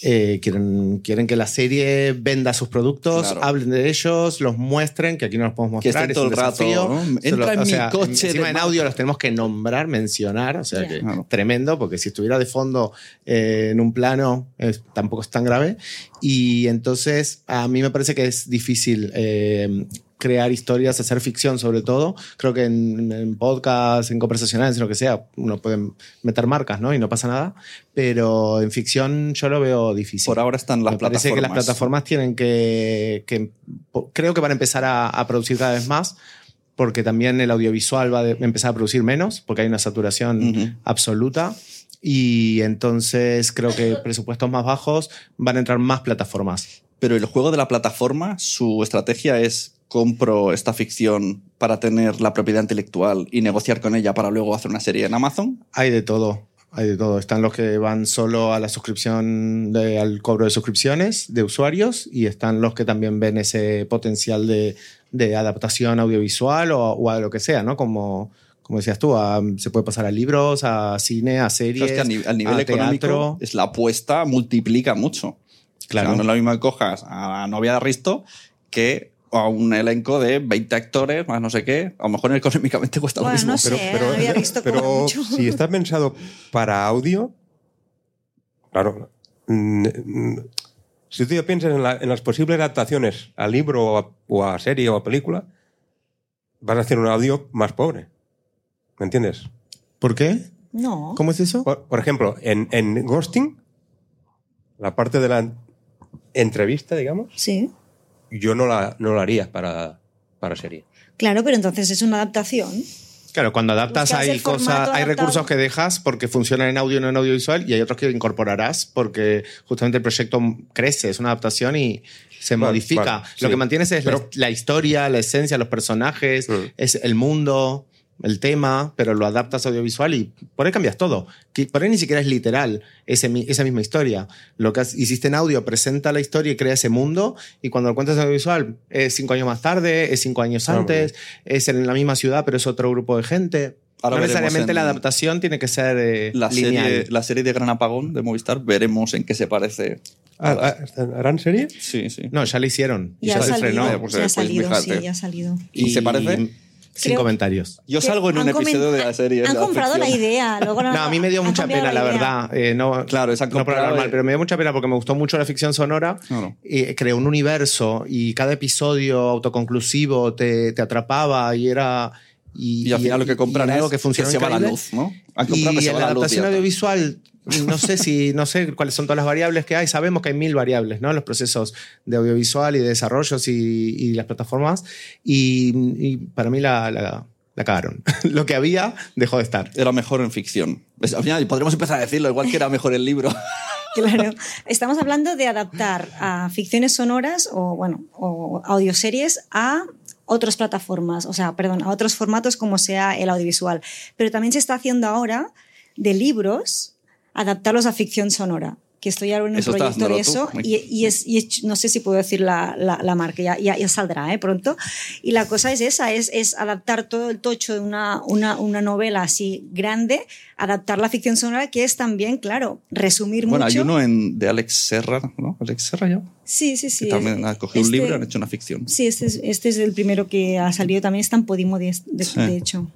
eh, quieren, quieren que la serie venda sus productos, Claro. hablen de ellos, los muestren, que aquí no los podemos Que mostrar. estén es todo el rato, Entra en o mi sea, coche Encima de en ma- audio los tenemos que nombrar, mencionar, o sea que Claro. tremendo, porque si estuviera de fondo eh, en un plano es- tampoco es tan grave. Y entonces a mí me parece que es difícil eh, crear historias, hacer ficción sobre todo. Creo que en, en podcast, en conversacionales, en lo que sea, uno puede meter marcas, ¿no? Y no pasa nada. Pero en ficción yo lo veo difícil. Por ahora están las Me parece plataformas. que las plataformas tienen que, que- creo que van a empezar a, a producir cada vez más porque también el audiovisual va a empezar a producir menos porque hay una saturación Ujú. absoluta y entonces creo que presupuestos más bajos van a entrar más plataformas. Pero el juego de la plataforma, su estrategia es compro esta ficción para tener la propiedad intelectual y negociar con ella para luego hacer una serie en Amazon. Hay de todo. Hay de todo. Están los que van solo a la suscripción, de- al cobro de suscripciones de usuarios y están los que también ven ese potencial de, de adaptación audiovisual o, o a lo que sea, ¿no? Como, como decías tú, a- se puede pasar a libros, a cine, a series. Claro, es que al nivel a económico teatro. es la apuesta multiplica mucho. Claro. O sea, no es lo mismo que cojas a novia de Risto que a un elenco de 20 actores, más no sé qué. A lo mejor económicamente cuesta Bueno, lo mismo. no sé. Pero, no había visto pero como mucho. si está pensado para audio, claro, si tú ya piensas en, la- en las posibles adaptaciones a libro o a, o a serie o a película, vas a hacer un audio más pobre. ¿Me entiendes? ¿Por qué? No. ¿Cómo es eso? Por, por ejemplo, en, en Ghosting, la parte de la entrevista, digamos, Sí. Yo no la, no la haría para, para serie. Claro, pero entonces es una adaptación. Claro, cuando adaptas Buscas hay cosas, hay recursos que dejas porque funcionan en audio y no en audiovisual y hay otros que incorporarás porque justamente el proyecto crece, es una adaptación y se Vale, modifica. vale, Lo sí. que mantienes es la, historia, la esencia, los personajes, Mm. es el mundo, el tema, pero lo adaptas audiovisual y por ahí cambias todo. Que Por ahí ni siquiera es literal ese esa misma historia. Lo que has- hiciste en audio presenta la historia y crea ese mundo y cuando lo cuentas en audiovisual es cinco años más tarde, es cinco años Ah, antes, es en la misma ciudad pero es otro grupo de gente. Ahora no necesariamente en la adaptación tiene que ser eh, La lineal. serie, la serie de Gran Apagón de Movistar, veremos en qué se parece. Ah, ah, ¿Harán serie? Sí, sí. No, ya la hicieron. Ya ya se salido. pues, ya ha pues, salido, fíjate. sí, ya ha salido. ¿Y se parece? Sin Creo- comentarios. Yo Que salgo en un episodio de la serie. Han la comprado la ficción. idea. Luego no, No, a mí me dio mucha pena, la, idea. verdad. Eh, no, Claro, han no por comprado hablar mal, y- pero me dio mucha pena porque me gustó mucho la ficción sonora. Claro. Y creó un universo y cada episodio autoconclusivo te, te atrapaba y era. Y, Y al final lo que compran y es algo que funciona se va la luz, ¿no? Han Y comprado que se en va la la luz. adaptación y audiovisual, no sé si, no sé cuáles son todas las variables que hay. Sabemos que hay mil variables, ¿no? Los procesos de audiovisual y de desarrollos y, y las plataformas. Y, y para mí la, la, la cagaron. Lo que había dejó de estar. Era mejor en ficción. Es- Al final podríamos empezar a decirlo, igual que era mejor el libro. Claro. Estamos hablando de adaptar a ficciones sonoras o, bueno, o audioseries a otras plataformas, o sea, perdón, a otros formatos como sea el audiovisual. Pero también se está haciendo ahora de libros adaptarlos a ficción sonora. Que estoy ahora en un Eso proyecto de eso y, y es, y es- no sé si puedo decir la, la- la marca, ya, ya, ya saldrá ¿eh? pronto. Y la cosa es esa, es, es adaptar todo el tocho de una, una, una novela así grande, adaptar la ficción sonora, que es también, claro, resumir Bueno, mucho. hay uno en, de Alex Serra, ¿no? Alex Serra ya. Sí, sí, sí. que también ha cogido un Este- libro y han hecho una ficción. Sí, este es, este es el primero que ha salido también, está en Podimo, de, de- Sí. de hecho.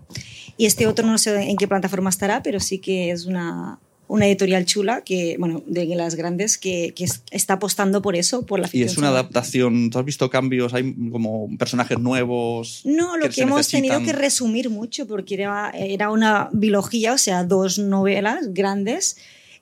Y este otro no sé en qué plataforma estará, pero sí que es una, una editorial chula, que, bueno, de las grandes, que, que es- está apostando por eso, por la Y ficción es una adaptación. ¿Tú has visto cambios? ¿Hay como personajes nuevos? No, lo que, se hemos tenido necesitan? que resumir mucho porque era, era una biología, o sea, dos novelas grandes,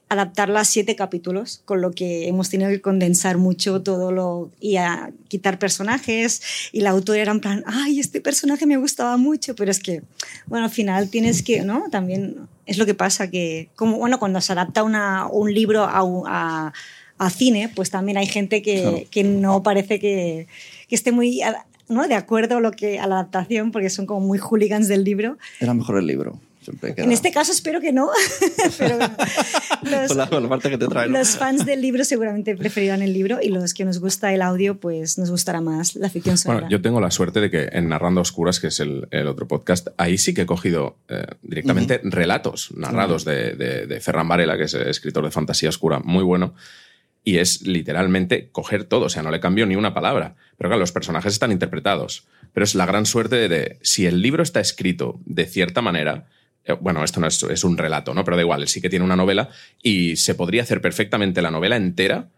adaptarlas a siete capítulos, con lo que hemos tenido que condensar mucho todo lo y a quitar personajes y la autora era en plan, ay, este personaje me gustaba mucho, pero es que, bueno, al final tienes que, ¿no? También es lo que pasa que, como, bueno, cuando se adapta una, un libro a, a, a cine, pues también hay gente que, Claro. que no parece que, que esté muy... ¿no? de acuerdo a, lo que, a la adaptación, porque son como muy hooligans del libro. Era mejor el libro. Queda- En este caso espero que no, pero bueno, los, Por la, por la parte que te trae. ¿no? los fans del libro seguramente preferirán el libro y los que nos gusta el audio, pues nos gustará más la ficción sonora. Bueno, yo tengo la suerte de que en Narrando Oscuras, que es el, el otro podcast, ahí sí que he cogido eh, directamente relatos narrados de, de, de Ferran Varela, que es escritor de fantasía oscura muy bueno. y es literalmente coger todo, o sea, no le cambio ni una palabra. Pero claro, los personajes están interpretados. Pero es la gran suerte de, de si el libro está escrito de cierta manera, eh, bueno, esto no es, un relato, ¿no? Pero da igual, sí que tiene una novela y se podría hacer perfectamente la novela entera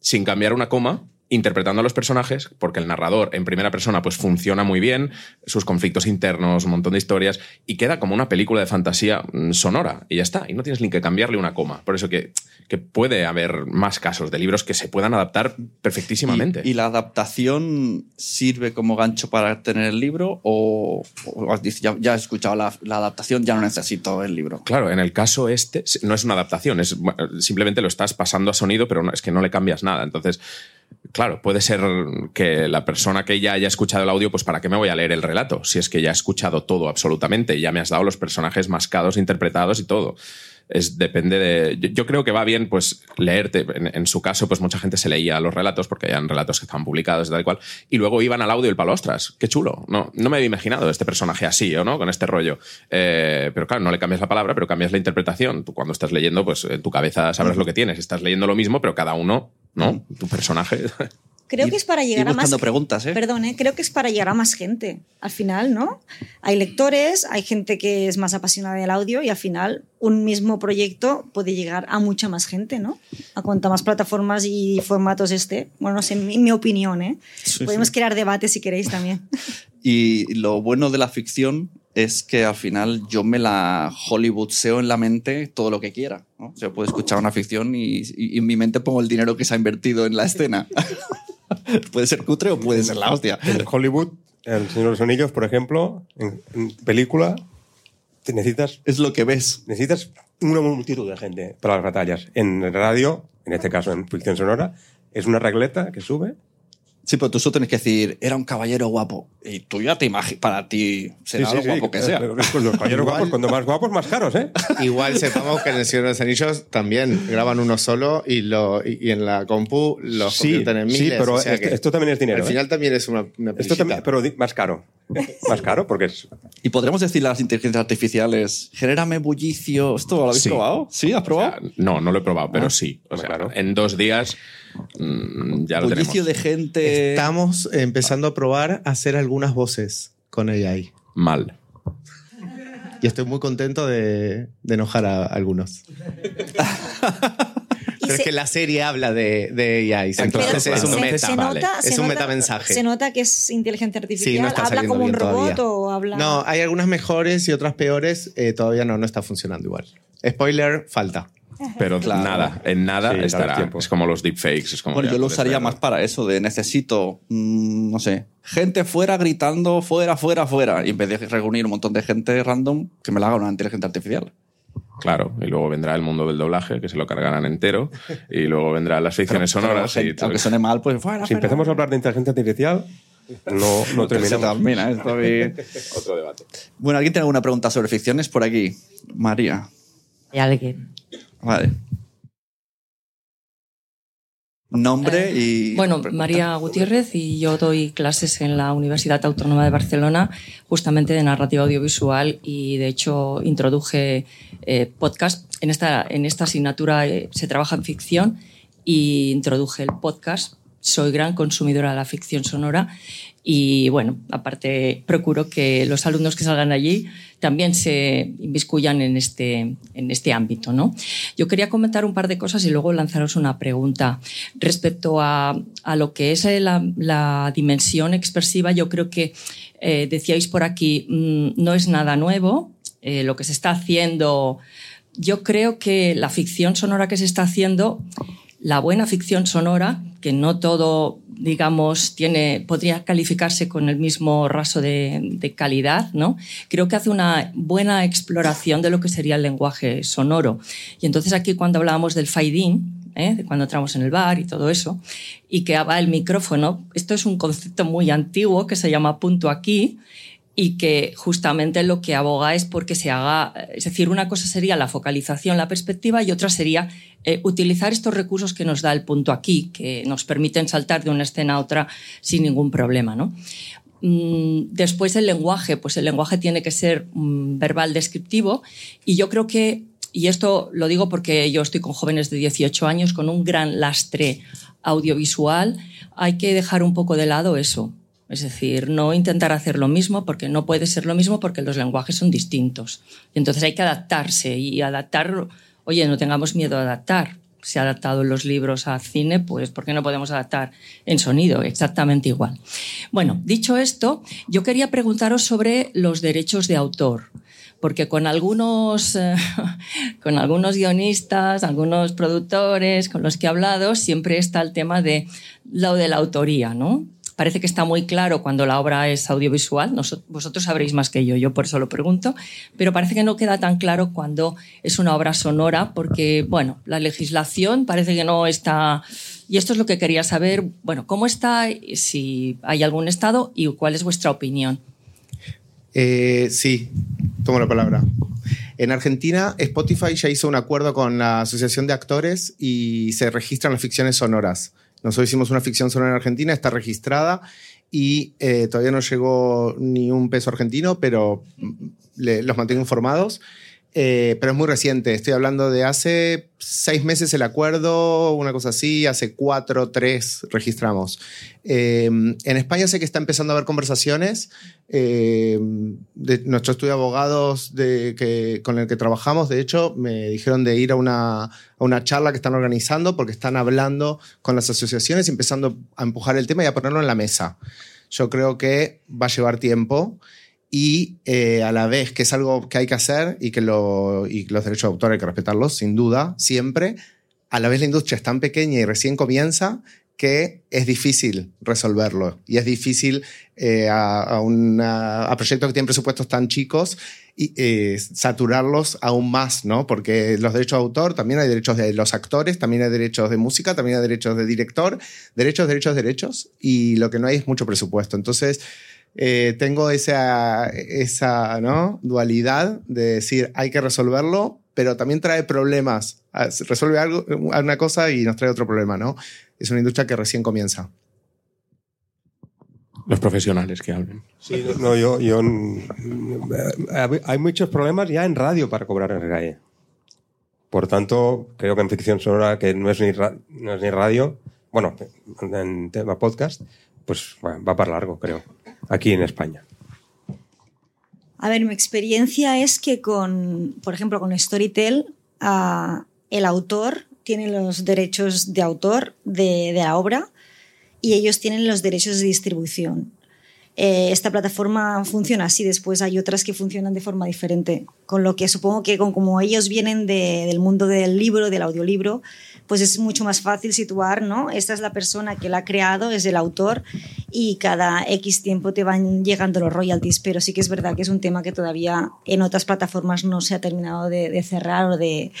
sin cambiar una coma interpretando a los personajes, porque el narrador en primera persona pues funciona muy bien, sus conflictos internos, un montón de historias, y queda como una película de fantasía mm, sonora, y ya está, y no tienes ni que cambiarle una coma. Por eso que, que puede haber más casos de libros que se puedan adaptar perfectísimamente. ¿Y, y la adaptación sirve como gancho para tener el libro o, o ya, ya, he escuchado la, la, adaptación, ya no necesito el libro? Claro, en el caso este no es una adaptación, es simplemente lo estás pasando a sonido, pero no, es que no le cambias nada. Entonces, Claro, puede ser que la persona que ya haya escuchado el audio, pues ¿para qué me voy a leer el relato? Si es que ya he escuchado todo absolutamente, ya me has dado los personajes mascados, interpretados y todo. Es, depende de. Yo, yo, creo que va bien, pues, leerte. En, en, su caso, pues mucha gente se leía los relatos, porque eran relatos que estaban publicados y tal y cual, y luego iban al audio y el palo, ostras, qué chulo. No, no me había imaginado este personaje así, ¿o no? Con este rollo. Eh, pero claro, no le cambias la palabra, pero cambias la interpretación. Tú cuando estás leyendo, pues en tu cabeza sabrás lo que tienes. Estás leyendo lo mismo, pero cada uno ¿no? Tu personaje. Creo que es para llegar a más. preguntas, ¿eh? Perdón, ¿eh? creo que es para llegar a más gente. Al final, ¿no? Hay lectores, hay gente que es más apasionada del audio y al final un mismo proyecto puede llegar a mucha más gente, ¿no? A cuanta más plataformas y formatos esté. Bueno, no sé, en mi opinión, ¿eh? Sí, Podemos sí. crear debates si queréis también. Y lo bueno de la ficción es que al final yo me la hollywoodseo en la mente todo lo que quiera. ¿no? O sea, puedo escuchar una ficción y, y, en mi mente pongo el dinero que se ha invertido en la escena. puede ser cutre o puede ser la hostia. En Hollywood, El Señor de los Anillos, por ejemplo, en, en, película, te necesitas. Es lo que ves. Necesitas una multitud de gente para las batallas. En radio, en este caso en ficción sonora, es una regleta que sube Sí, pero tú solo tienes que decir, era un caballero guapo. Y tú ya te imaginas, para ti será sí, sí, lo guapo que sea. Pues los caballeros guapos, cuando más guapos, más caros, ¿eh? Igual sepamos que en El Señor de los Anillos también graban uno solo y, lo, y en la compu los sí, convierten en miles. Sí, pero o sea esto, esto, también es dinero. Al final ¿eh? también es una, una Esto también, pero más caro. más caro porque es... Y podríamos decir a las inteligencias artificiales, genérame bullicio. ¿Esto lo habéis Sí. probado? ¿Sí? ¿Has probado? O sea, no, no lo he probado, pero Ah, sí. O sea, claro. en dos días mm, ya lo tenemos. bullicio de gente... Estamos empezando a probar a hacer algunas voces con AI. Mal. Y estoy muy contento de, de enojar a algunos. Pero se- es que la serie habla de, de AI. Entonces es un se- meta. se vale. nota, Es se un nota- metamensaje. Se nota que es inteligencia artificial. Sí, no está ¿Habla como un robot todavía. o habla.? No, hay algunas mejores y otras peores. eh, todavía no, no está funcionando igual. Spoiler, falta. Pero Claro. nada, en nada Sí, estará. Es como los deepfakes. Es como Bueno, yo lo usaría verlo. más para eso, de necesito, mm, no sé, gente fuera gritando, fuera, fuera, fuera. Y en vez de reunir un montón de gente random, que me la haga una inteligencia artificial. Claro, y luego vendrá el mundo del doblaje, que se lo cargarán entero, y luego vendrán las ficciones Pero, sonoras. y aunque suene mal, pues fuera, Si fuera. empezamos a hablar de inteligencia artificial, no, no Se terminamos. termina esto bien. Otro debate. Bueno, ¿alguien tiene alguna pregunta sobre ficciones por aquí? María. Alguien. Vale. Nombre Eh, y. Bueno. María Gutiérrez y yo doy clases en la Universidad Autónoma de Barcelona justamente de narrativa audiovisual y de hecho introduje eh, podcast. En esta, en esta asignatura eh, se trabaja en ficción y introduje el podcast. Soy gran consumidora de la ficción sonora y bueno, aparte procuro que los alumnos que salgan allí también se inmiscuyan en este, en este ámbito. ¿no? Yo quería comentar un par de cosas y luego lanzaros una pregunta. Respecto a, a lo que es eh, la, la, dimensión expresiva, yo creo que eh, decíais por aquí, mmm, no es nada nuevo. Eh, lo que se está haciendo, yo creo que la ficción sonora que se está haciendo, la buena ficción sonora, que no todo digamos, tiene, podría calificarse con el mismo raso de, calidad, ¿no? Creo que hace una buena exploración de lo que sería el lenguaje sonoro. Y entonces aquí cuando hablábamos del fade-in, ¿eh? de cuando entramos en el bar y todo eso, y que va el micrófono, esto es un concepto muy antiguo que se llama punto aquí, y que justamente lo que aboga es porque se haga, es decir, una cosa sería la focalización, la perspectiva y otra sería eh, utilizar estos recursos que nos da el punto aquí, que nos permiten saltar de una escena a otra sin ningún problema, ¿no? Mm, Después el lenguaje, pues el lenguaje tiene que ser mm, verbal descriptivo y yo creo que y esto lo digo porque yo estoy con jóvenes de 18 años con un gran lastre audiovisual, hay que dejar un poco de lado eso. Es decir, no intentar hacer lo mismo porque no puede ser lo mismo porque los lenguajes son distintos. Entonces hay que adaptarse y adaptar, oye, no tengamos miedo a adaptar. Se ha adaptado los libros a cine, pues ¿por qué no podemos adaptar en sonido? Exactamente igual. Bueno, dicho esto, yo quería preguntaros sobre los derechos de autor porque con algunos, eh, con algunos guionistas, algunos productores con los que he hablado, siempre está el tema de lo de la autoría, ¿no? Parece que está muy claro cuando la obra es audiovisual, vosotros sabréis más que yo, yo por eso lo pregunto, pero parece que no queda tan claro cuando es una obra sonora, porque, bueno, la legislación parece que no está... Y esto es lo que quería saber, bueno, ¿cómo está, si hay algún estado y cuál es vuestra opinión? Eh, sí, tomo la palabra. En Argentina, Spotify ya hizo un acuerdo con la Asociación de Actores y se registran las ficciones sonoras. Nosotros hicimos una ficción sonora en Argentina, está registrada y eh, todavía no llegó ni un peso argentino, pero los mantengo informados. Eh, pero es muy reciente. Estoy hablando de hace seis meses el acuerdo, una cosa así, hace cuatro, tres registramos. Eh, en España sé que está empezando a haber conversaciones. Eh, de nuestro estudio de abogados de que, con el que trabajamos, de hecho, me dijeron de ir a una, a una charla que están organizando porque están hablando con las asociaciones empezando a empujar el tema y a ponerlo en la mesa. Yo creo que va a llevar tiempo y eh, a la vez que es algo que hay que hacer y que lo, y los derechos de autor hay que respetarlos, sin duda, siempre, a la vez la industria es tan pequeña y recién comienza que es difícil resolverlo y es difícil eh, a, una, a, proyectos que tienen presupuestos tan chicos y eh, saturarlos aún más, ¿no? Porque los derechos de autor también hay derechos de los actores, también hay derechos de música, también hay derechos de director, derechos, derechos, derechos y lo que no hay es mucho presupuesto. Entonces, eh, tengo esa, esa ¿no? dualidad de decir hay que resolverlo, pero también trae problemas. Resuelve algo, una cosa y nos trae otro problema, ¿no? Es una industria que recién comienza. Los profesionales que hablen. Sí, no, yo, yo, hay muchos problemas ya en radio para cobrar el RAE. Por tanto, creo que en ficción sonora, que no es ni, no es ni radio, bueno, en tema podcast, pues va para largo, creo aquí en España? A ver, mi experiencia es que con, por ejemplo, con Storytel, uh, el autor tiene los derechos de autor de, la obra y ellos tienen los derechos de distribución. Eh, esta plataforma funciona así, después hay otras que funcionan de forma diferente, con lo que supongo que con, como ellos vienen de, del mundo del libro, del audiolibro, pues es mucho más fácil situar, ¿no? Esta es la persona que la ha creado, es el autor y cada X tiempo te van llegando los royalties, pero sí que es verdad que es un tema que todavía en otras plataformas no se ha terminado de, cerrar o de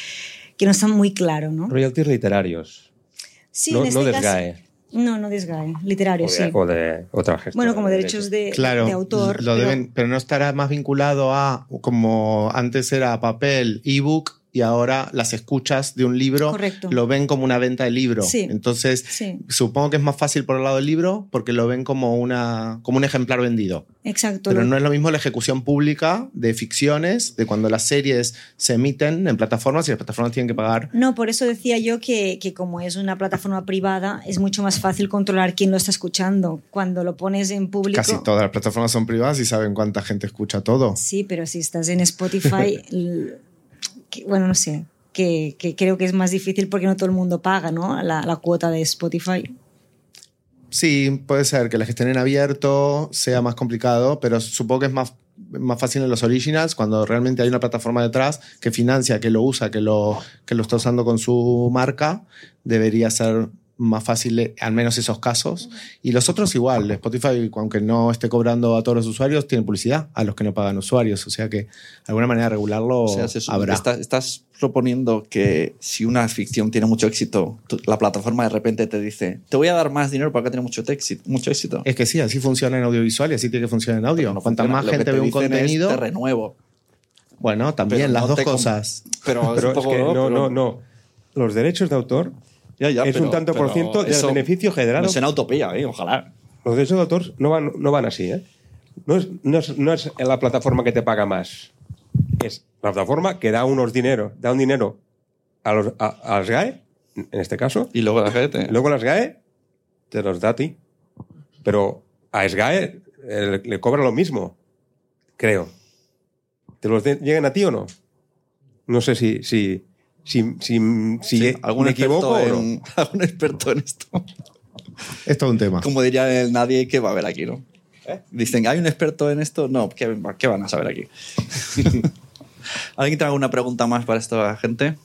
que no está muy claro, ¿no? Royalties literarios. Sí, no, en este no desgae. no, no desgae, literario, sí. O de otra gestión. Bueno, como derechos de, claro, de autor. Lo pero... Deben, pero no estará más vinculado a, como antes era papel, ebook, y ahora las escuchas de un libro Correcto. lo ven como una venta de libro. Sí. Entonces, Sí. supongo que es más fácil por el lado del libro porque lo ven como, una, como un ejemplar vendido. Exacto. Pero no es lo mismo la ejecución pública de ficciones, de cuando las series se emiten en plataformas y las plataformas tienen que pagar. No, por eso decía yo que, que como es una plataforma privada, es mucho más fácil controlar quién lo está escuchando. Cuando lo pones en público. Casi todas las plataformas son privadas y saben cuánta gente escucha todo. Sí, pero si estás en Spotify, que- bueno, no sé, que, que creo que es más difícil porque no todo el mundo paga, ¿no? La, cuota de Spotify. Sí, puede ser que la gestión en abierto sea más complicado, pero supongo que es más, más fácil en los originals cuando realmente hay una plataforma detrás que financia, que lo usa, que lo, que lo está usando con su marca. Debería ser más fácil, eh, al menos esos casos. Y los otros igual. Spotify, aunque no esté cobrando a todos los usuarios, tiene publicidad a los que no pagan usuarios. O sea que alguna manera de regularlo O sea, se supone habrá. está- estás proponiendo que si una ficción tiene mucho éxito, la plataforma de repente te dice, te voy a dar más dinero para que tenga mucho éxito. Mucho éxito. Es que sí, así funciona en audiovisual y así tiene que funcionar en audio. No Cuanta funciona. más Lo gente te ve un contenido, te renuevo. bueno, también Pero las no dos cosas. Pero, es es que no, pero- no, no. Los derechos de autor Ya, ya, es pero- un tanto por ciento del beneficio generado. No es una utopía, ¿eh? ojalá. Los derechos de autor no van, no van así, ¿eh? No es, no, es, no es la plataforma que te paga más. es la plataforma que da unos dinero, da un dinero a, los, a, a las GAE, en este caso, Y luego la gente. luego las GAE te los da a ti. Pero a SGAE eh, le, le cobra lo mismo, creo. ¿Te los de- llegan a ti o no? No sé si, si, si, si, si Sí, algún me experto equivoco o no. en, algún experto en esto. Esto es un tema. Como diría el nadie que va a ver aquí, ¿no? Dicen, ¿hay un experto en esto? No, ¿qué, qué van a saber aquí? ¿Alguien tiene alguna pregunta más para esta gente?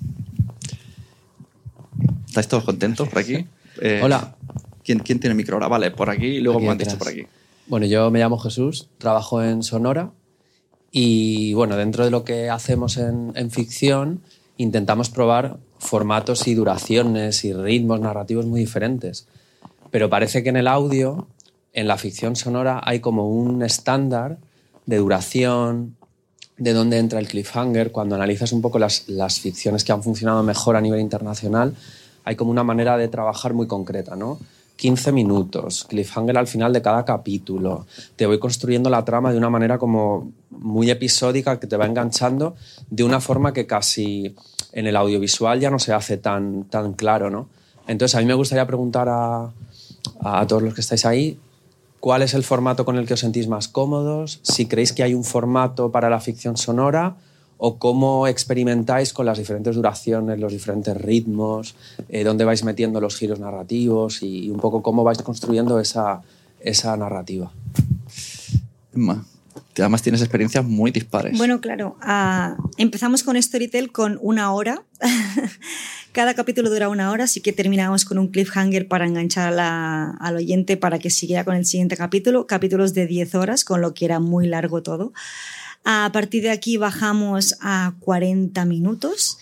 ¿Estáis todos contentos por aquí? Eh, Hola. ¿quién, quién tiene micro ahora? Vale, por aquí y luego Aquí me han dicho por aquí. Bueno, yo me llamo Jesús, trabajo en Sonora y bueno, dentro de lo que hacemos en, en ficción intentamos probar formatos y duraciones y ritmos narrativos muy diferentes. Pero parece que en el audio, en la ficción sonora, hay como un estándar de duración, de dónde entra el cliffhanger. Cuando analizas un poco las, las ficciones que han funcionado mejor a nivel internacional, hay como una manera de trabajar muy concreta, ¿no? 15 minutos, cliffhanger al final de cada capítulo. Te voy construyendo la trama de una manera como muy episódica que te va enganchando de una forma que casi en el audiovisual ya no se hace tan, tan claro, ¿no? Entonces a mí me gustaría preguntar a, a todos los que estáis ahí, ¿cuál es el formato con el que os sentís más cómodos? Si creéis que hay un formato para la ficción sonora o cómo experimentáis con las diferentes duraciones, los diferentes ritmos, eh, dónde vais metiendo los giros narrativos y un poco cómo vais construyendo esa, esa narrativa. Emma, además tienes experiencias muy dispares. Bueno, claro. ah, empezamos con Storytel con una hora. Cada capítulo dura una hora, así que terminamos con un cliffhanger para enganchar a la- al oyente para que siguiera con el siguiente capítulo. Capítulos de 10 horas, con lo que era muy largo todo. A partir de aquí bajamos a 40 minutos.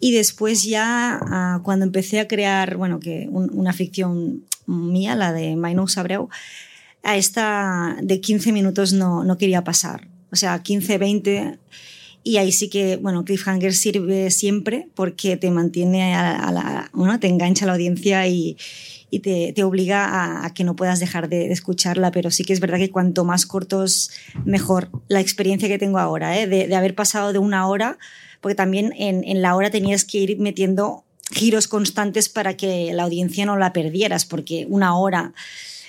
Y después ya, cuando empecé a crear, bueno, que un- una ficción mía, la de Mainou Sabreu, a esta de 15 minutos no, no quería pasar. O sea, 15, 20. Y ahí sí que, bueno, Cliffhanger sirve siempre porque te mantiene a, a la. Bueno, te engancha a la audiencia y, y te, te obliga a, a que no puedas dejar de, de escucharla. Pero sí que es verdad que cuanto más cortos, mejor. La experiencia que tengo ahora, ¿eh? de, de haber pasado de una hora, porque también en, en la hora tenías que ir metiendo giros constantes para que la audiencia no la perdieras, porque una hora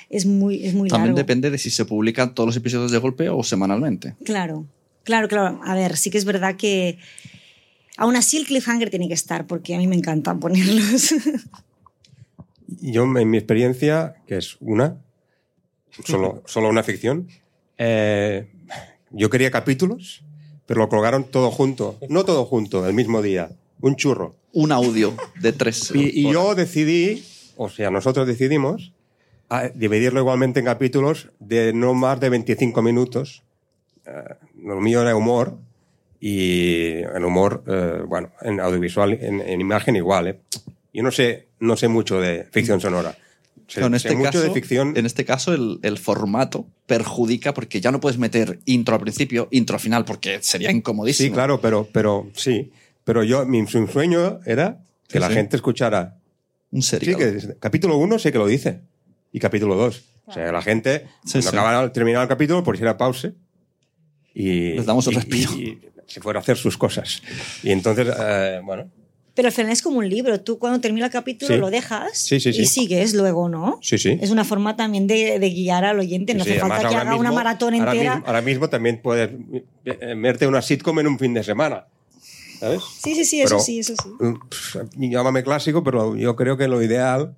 es muy, es muy También largo. depende de si se publican todos los episodios de golpe o semanalmente. Claro, claro, claro. A ver, sí que es verdad que aún así el cliffhanger tiene que estar porque a mí me encanta ponerlos. Yo, en mi experiencia, que es una, solo, solo una ficción, eh, yo quería capítulos, pero lo colgaron todo junto. No todo junto, el mismo día. Un churro. Un audio de tres. Y, yo decidí, o sea, nosotros decidimos a dividirlo igualmente en capítulos de no más de 25 minutos. Eh, lo mío era humor y el humor, eh, bueno, en audiovisual, en, en imagen igual. ¿eh? Yo no sé, no sé mucho de ficción sonora. Sé, en sé este, mucho caso, de ficción. en este caso, el, el formato perjudica porque ya no puedes meter intro al principio, intro al final, porque sería incomodísimo. Sí, claro, pero, pero sí. Pero yo, mi su- sueño era que Sí, la sí. gente escuchara. Un Sí, serio. que capítulo 1 sé que lo dice. Y capítulo 2. O sea, la gente, Sí, cuando sí. acabara, terminaba el capítulo, por ir a pause. Y, Les damos un y- respiro. y- y se fuera a hacer sus cosas. Y entonces, eh, bueno, Pero al final es como un libro. Tú cuando termina el capítulo Sí. lo dejas Sí, sí, sí. y sigues luego, ¿no? sí, sí. Es una forma también de, de guiar al oyente. No Sí, hace falta que ahora haga una mismo- maratón ahora entera. mismo- ahora mismo también puedes eh, verte una sitcom en un fin de semana. ¿Sabes? Sí, sí, sí, eso Pero- sí, eso sí. Mm, Llámame clásico, pero yo creo que lo ideal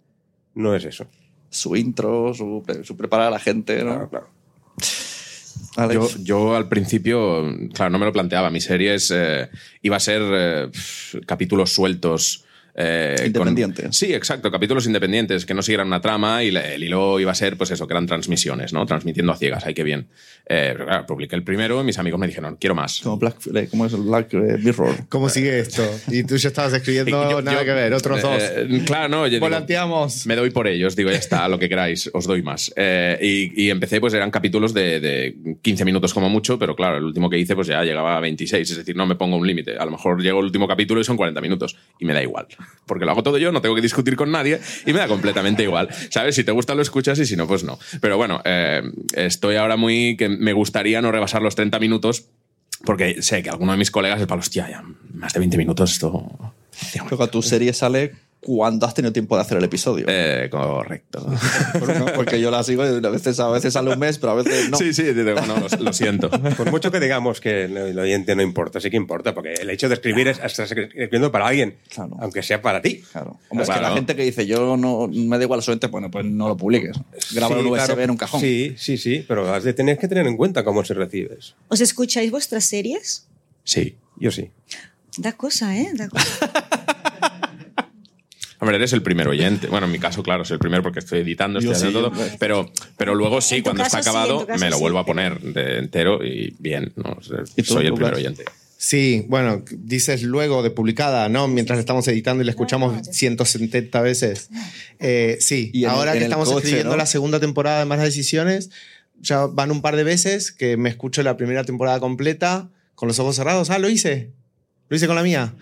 no es eso. Su intro, su, su preparar a la gente, ¿no? Claro, claro. Yo, yo al principio, claro, no me lo planteaba. Mi serie es, eh, iba a ser eh, capítulos sueltos. Eh, con- Independientes. sí, exacto, capítulos independientes que no siguieran una trama y el hilo iba a ser, pues eso, que eran transmisiones, ¿no? Transmitiendo a ciegas, ay, qué bien. Eh, pero claro, publiqué el primero y mis amigos me dijeron, quiero más. Como Black, eh, ¿cómo es el Black eh, Mirror? ¿Cómo sigue esto? Y tú ya estabas escribiendo Yo- nada yo- que ver, otros dos. eh, claro, no, yo digo, Volanteamos. me doy por ellos, digo, ya está, lo que queráis, os doy más. Eh, y, y empecé, pues eran capítulos de, de 15 minutos como mucho, pero claro, el último que hice, pues ya llegaba a 26, es decir, no me pongo un límite. A lo mejor llego el último capítulo y son 40 minutos, y me da igual, porque lo hago todo yo, no tengo que discutir con nadie, y me da completamente igual. ¿Sabes? Si te gusta, lo escuchas, y si no, pues no. Pero bueno, eh, estoy ahora muy que me gustaría no rebasar los 30 minutos Porque sé que alguno de mis colegas es para ya más de 20 minutos esto. Creo que tu serie sale cuando has tenido tiempo de hacer el episodio. Eh, correcto. Porque yo la sigo y a veces, a veces sale un mes, pero a veces no. Sí, sí, digo, no, lo, lo siento. Por mucho que digamos que el oyente no importa, sí que importa, porque el hecho de escribir es estás escribiendo para alguien, Claro. aunque sea para ti. Claro. Hombre, es que Claro. la gente que dice yo no me da igual los oyentes, bueno, pues no lo publiques. Graba Sí, un USB claro. en un cajón. Sí, sí, sí, pero has de tener que tener en cuenta cómo se recibes. ¿Os escucháis vuestras series? Sí. Yo sí. Da cosa, ¿eh? Da cosa. Hombre, eres el primer oyente. Bueno, en mi caso, claro, soy el primero porque estoy editando, estoy Yo sí, haciendo todo. hombre. Pero, pero luego sí, cuando está acabado, me lo sí, vuelvo a poner de entero y bien. ¿no? ¿Y tú, Soy el primer oyente. Sí, bueno, dices luego de publicada, ¿no? Mientras estamos editando y la escuchamos no, no. 170 veces. Eh, sí, Y ahora en que estamos coche, escribiendo ¿no? la segunda temporada de Malas Decisiones, ya van un par de veces que me escucho la primera temporada completa con los ojos cerrados. Ah, lo hice. Lo hice con la mía.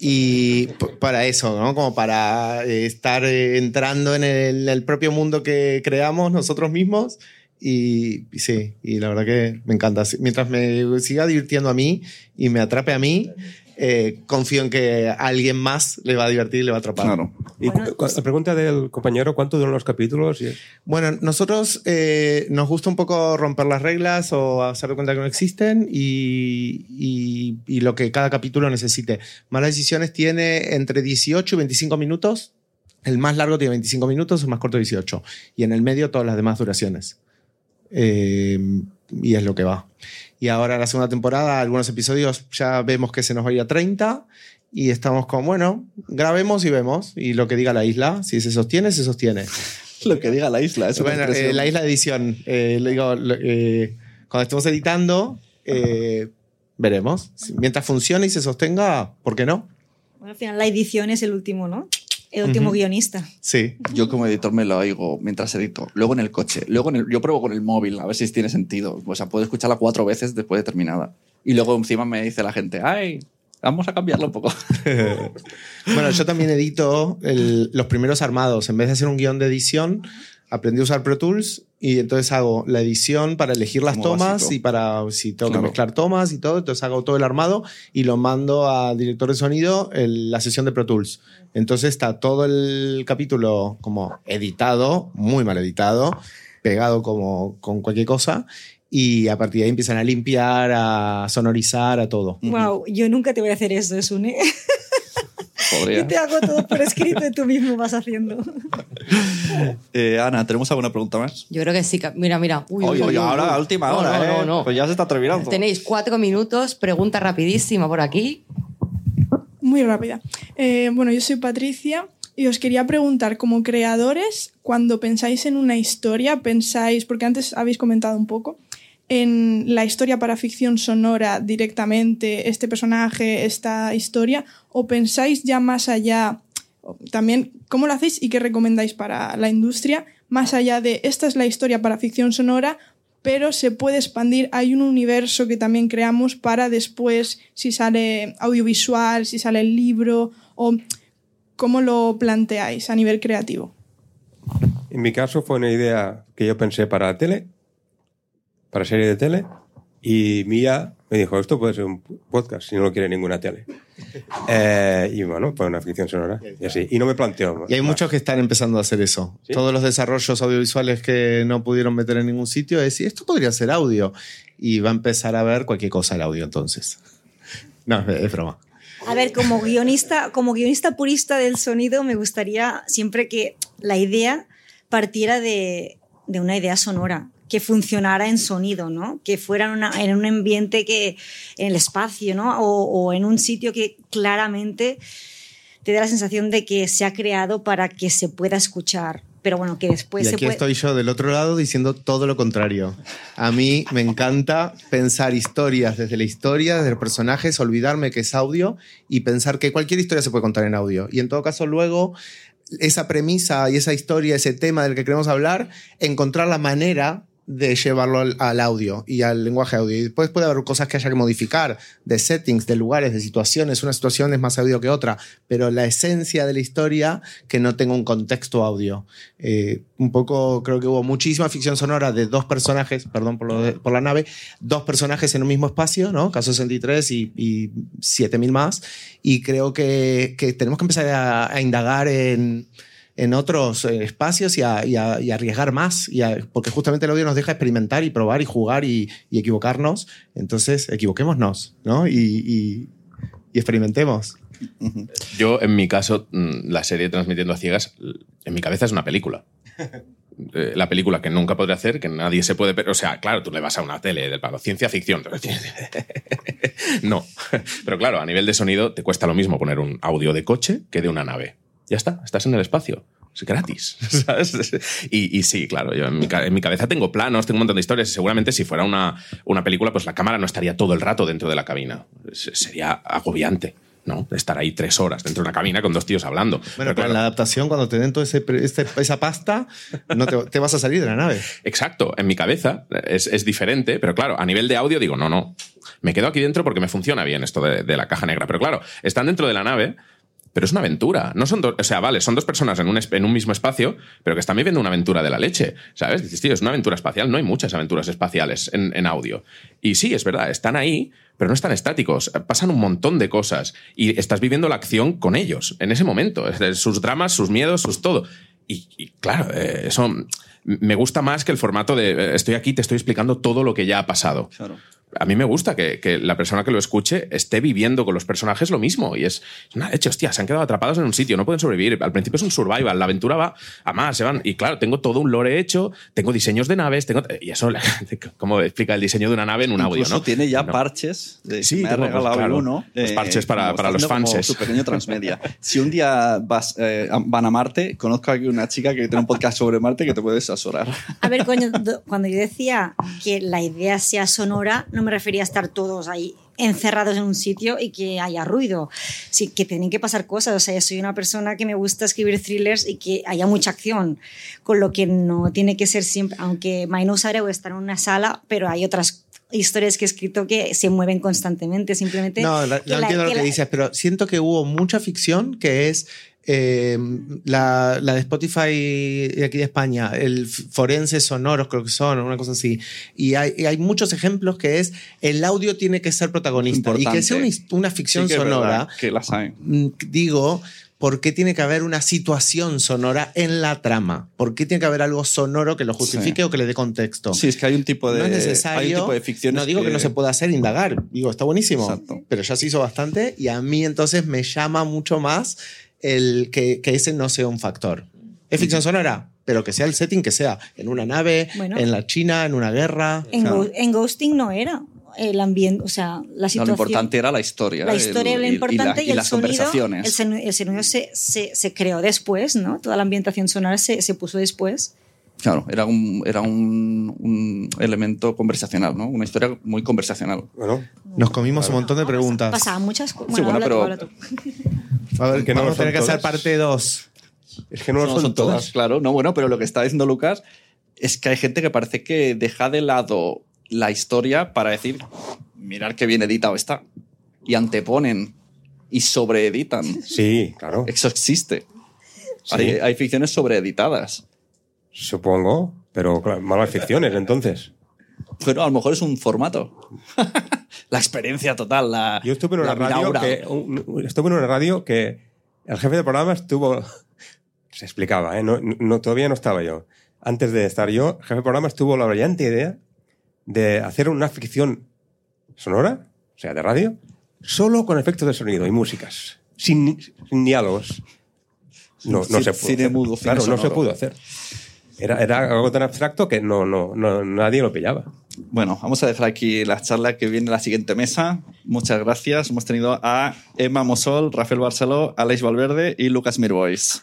Y para eso, ¿no? Como para eh, estar eh, entrando en el, el propio mundo que creamos nosotros mismos. Y, y sí, y la verdad que me encanta. Mientras me siga divirtiendo a mí y me atrape a mí, eh, confío en que a alguien más le va a divertir y le va a atrapar. Claro. Y Bueno, la pregunta del compañero, ¿cuánto duran los capítulos? Bueno, nosotros eh, nos gusta un poco romper las reglas o hacer de cuenta que no existen y, y- y lo que cada capítulo necesite. Malas Decisiones tiene entre 18 y 25 minutos. El más largo tiene 25 minutos, el más corto 18. Y en el medio todas las demás duraciones. Eh, y es lo que va. Y ahora la segunda temporada, algunos episodios ya vemos que se nos va a ir a 30 y estamos con, bueno, grabemos y vemos. Y lo que diga la isla, si se sostiene, se sostiene. Lo que diga la isla. Es Bueno, eh, la isla de edición. eh, le digo, eh, cuando estemos editando, eh, veremos. Si- Mientras funcione y se sostenga, ¿por qué no? Bueno, al final la edición es el último, ¿no? El último Ujú. guionista. Sí. Yo como editor me lo oigo mientras edito, luego en el coche, luego en el, yo pruebo con el móvil a ver si tiene sentido. O sea, puedo escucharla cuatro veces después de terminada. Y luego encima me dice la gente, ay, vamos a cambiarlo un poco. Bueno, yo también edito el- los primeros armados. En vez de hacer un guion de edición, aprendí a usar Pro Tools y entonces hago la edición para elegir las Como tomas básico. y para si tengo Claro. que mezclar tomas y todo. Entonces hago todo el armado y lo mando a director de sonido en la sesión de Pro Tools. Entonces está todo el capítulo como editado, muy mal editado, pegado como con cualquier cosa. Y a partir de ahí empiezan a limpiar, a sonorizar, a todo. Wow, yo nunca te voy a hacer eso, Sune. Podría. Yo te hago todo por escrito y tú mismo vas haciendo. Eh, Ana, ¿tenemos alguna pregunta más? Yo creo que sí. Mira, mira. Uy, Oye, uy, oye, uy, ahora uy. a última No, hora, no, ¿eh? no, no. Pues ya se está terminando. Tenéis cuatro minutos, pregunta rapidísima por aquí. Muy rápida. Eh, bueno, yo soy Patricia y os quería preguntar, como creadores, cuando pensáis en una historia, pensáis, porque antes habéis comentado un poco, en la historia para ficción sonora directamente, este personaje, esta historia, o pensáis ya más allá, también, ¿cómo lo hacéis y qué recomendáis para la industria? Más allá de, esta es la historia para ficción sonora, pero se puede expandir. Hay un universo que también creamos para después, si sale audiovisual, si sale el libro, o cómo lo planteáis a nivel creativo. En mi caso fue una idea que yo pensé para tele, para serie de tele, y Mía me dijo, esto puede ser un podcast si no lo quiere ninguna tele. Eh, y bueno, fue una ficción sonora. Y así. Y no me planteo. Y hay más. muchos que están empezando a hacer eso. ¿Sí? Todos los desarrollos audiovisuales que no pudieron meter en ningún sitio, es decir, esto podría ser audio. Y va a empezar a ver cualquier cosa el audio entonces. No, es, es broma. A ver, como guionista, como guionista purista del sonido, me gustaría siempre que la idea partiera de, de una idea sonora, que funcionara en sonido, ¿no? Que fuera en, una- en un ambiente que, en el espacio, ¿no? O, o en un sitio que claramente te dé la sensación de que se ha creado para que se pueda escuchar. Pero bueno, que después y se aquí puede... estoy yo del otro lado diciendo todo lo contrario. A mí me encanta pensar historias desde la historia, desde los personajes, olvidarme que es audio y pensar que cualquier historia se puede contar en audio. Y en todo caso luego esa premisa y esa historia, ese tema del que queremos hablar, encontrar la manera de llevarlo al, audio y al lenguaje audio. Y después puede haber cosas que haya que modificar, de settings, de lugares, de situaciones. Una situación es más audio que otra, pero la esencia de la historia que no tenga un contexto audio. Eh, un poco, creo que hubo muchísima ficción sonora de dos personajes, perdón por, lo por la nave, dos personajes en un mismo espacio, ¿no? Caso 63 y, y 7000 más. Y creo que, que tenemos que empezar a, a indagar en en otros eh, espacios y a, y a- y a arriesgar más, y a- porque justamente el audio nos deja experimentar y probar y jugar y, y equivocarnos. Entonces, equivoquémonos, ¿no? Y, experimentemos. Yo, en mi caso, mm, la serie Transmitiendo a Ciegas, en mi cabeza es una película. Eh, La película que nunca podré hacer, que nadie se puede... O sea, claro, tú le vas a una tele del palo, ciencia ficción. No. Pero claro, a nivel de sonido te cuesta lo mismo poner un audio de coche que de una nave. Ya está, estás en el espacio. Es gratis, ¿sabes? Y, y sí, claro, yo en mi, en mi cabeza tengo planos, tengo un montón de historias y seguramente si fuera una, una película, pues la cámara no estaría todo el rato dentro de la cabina. Se- Sería agobiante, ¿no? Estar ahí tres horas dentro de una cabina con dos tíos hablando. Bueno, Pero pero en la adaptación, cuando te den toda esa pasta, no te, te vas a salir de la nave. Exacto, en mi cabeza es, es diferente, pero claro, a nivel de audio digo, no, no, me quedo aquí dentro porque me funciona bien esto de, de la caja negra. Pero claro, están dentro de la nave, pero es una aventura. No son dos, o sea, vale, son dos personas en un, en un mismo espacio, pero que están viviendo una aventura de la leche, ¿sabes? Dices, tío, es una aventura espacial, no hay muchas aventuras espaciales en, en audio. Y sí, es verdad, están ahí, pero no están estáticos, pasan un montón de cosas y estás viviendo la acción con ellos en ese momento, sus dramas, sus miedos, sus todo. Y, y claro, eh, eso me gusta más que el formato de eh, estoy aquí, te estoy explicando todo lo que ya ha pasado. Claro. A mí me gusta que, que la persona que lo escuche esté viviendo con los personajes lo mismo. Y es, es una leche, hostia, se han quedado atrapados en un sitio, no pueden sobrevivir. Al principio es un survival, la aventura va a más, se van. Y claro, tengo todo un lore hecho, tengo diseños de naves, tengo. Y eso, ¿cómo explica el diseño de una nave en un audio, Incluso no? tiene ya No. parches. De, Sí, me ha pues, regalado claro, uno. los parches para- como los como fanses. Su pequeño transmedia. si un día vas, eh, a- van a Marte, conozco aquí una chica que tiene un podcast sobre Marte que te puedes asesorar. A ver, coño, do- cuando yo decía que la idea sea sonora, no me refería a estar todos ahí encerrados en un sitio y que haya ruido. Sí, que tienen que pasar cosas. O sea, yo soy una persona que me gusta escribir thrillers y que haya mucha acción, con lo que no tiene que ser siempre, aunque Minos Areu está en una sala, pero hay otras historias que he escrito que se mueven constantemente, simplemente... No, la- no la- entiendo lo que que la- dices, pero siento que hubo mucha ficción que es eh, la, la de Spotify de aquí de España, el forense sonoros creo que son, una cosa así. Y hay, y hay muchos ejemplos que es el audio tiene que ser protagonista y Importante. que sea una, una ficción Sí que es sonora. verdad que las hay. mm, Digo, ¿por qué tiene que haber una situación sonora en la trama? ¿Por qué tiene que haber algo sonoro que lo justifique Sí. o que le dé contexto? Sí, es que hay un tipo de. no es Hay un tipo de ficciones no digo que... no se pueda hacer indagar. Digo, está buenísimo. Exacto. Pero ya se hizo bastante y a mí entonces me llama mucho más el que, que ese no sea un factor. Es ficción sonora, pero que sea el setting que sea. En una nave, Bueno. en la China, en una guerra. En, Claro. En Ghosting no era el ambiente, o sea, la No, situación. lo importante era la historia. la historia era lo y- y importante la- y, y el las sonido, conversaciones. el sonido, el sonido se, se, se creó después, ¿no? Toda la ambientación sonora se, se puso después. Claro, era un, era un, un elemento conversacional, ¿no? Una historia muy conversacional. Bueno, Nos comimos un montón de preguntas. Pasaban muchas cosas. Sí, bueno, pero- A ver, Que no vamos a son tener que hacer todas. parte 2. es que no, No, son, todas. claro. No, bueno, pero lo que está diciendo Lucas es que hay gente que parece que deja de lado la historia para decir, mirar qué bien editado está. Y anteponen y sobreeditan. Sí, claro. Eso existe. Sí. Hay, hay ficciones sobreeditadas. Supongo, pero claro, malas ficciones entonces. Pero a lo mejor es un formato. la experiencia total, la. Yo estuve en una radio que un- estuve en una radio que el jefe de programa estuvo se explicaba, ¿eh? no, no- todavía no estaba yo. Antes de estar yo, el jefe de programa estuvo la brillante idea de hacer una ficción sonora, o sea, de radio, solo con efectos de sonido y músicas, sin, sin diálogos. No, no se pudo. cine mudo, cine claro, no se pudo hacer. Era, era algo tan abstracto que no, no, no, nadie lo pillaba. Bueno, vamos a dejar aquí la charla que viene la siguiente mesa. Muchas gracias. Hemos tenido a Emma Mosol, Rafael Barceló, Aleix Valverde y Lucas Mirbois.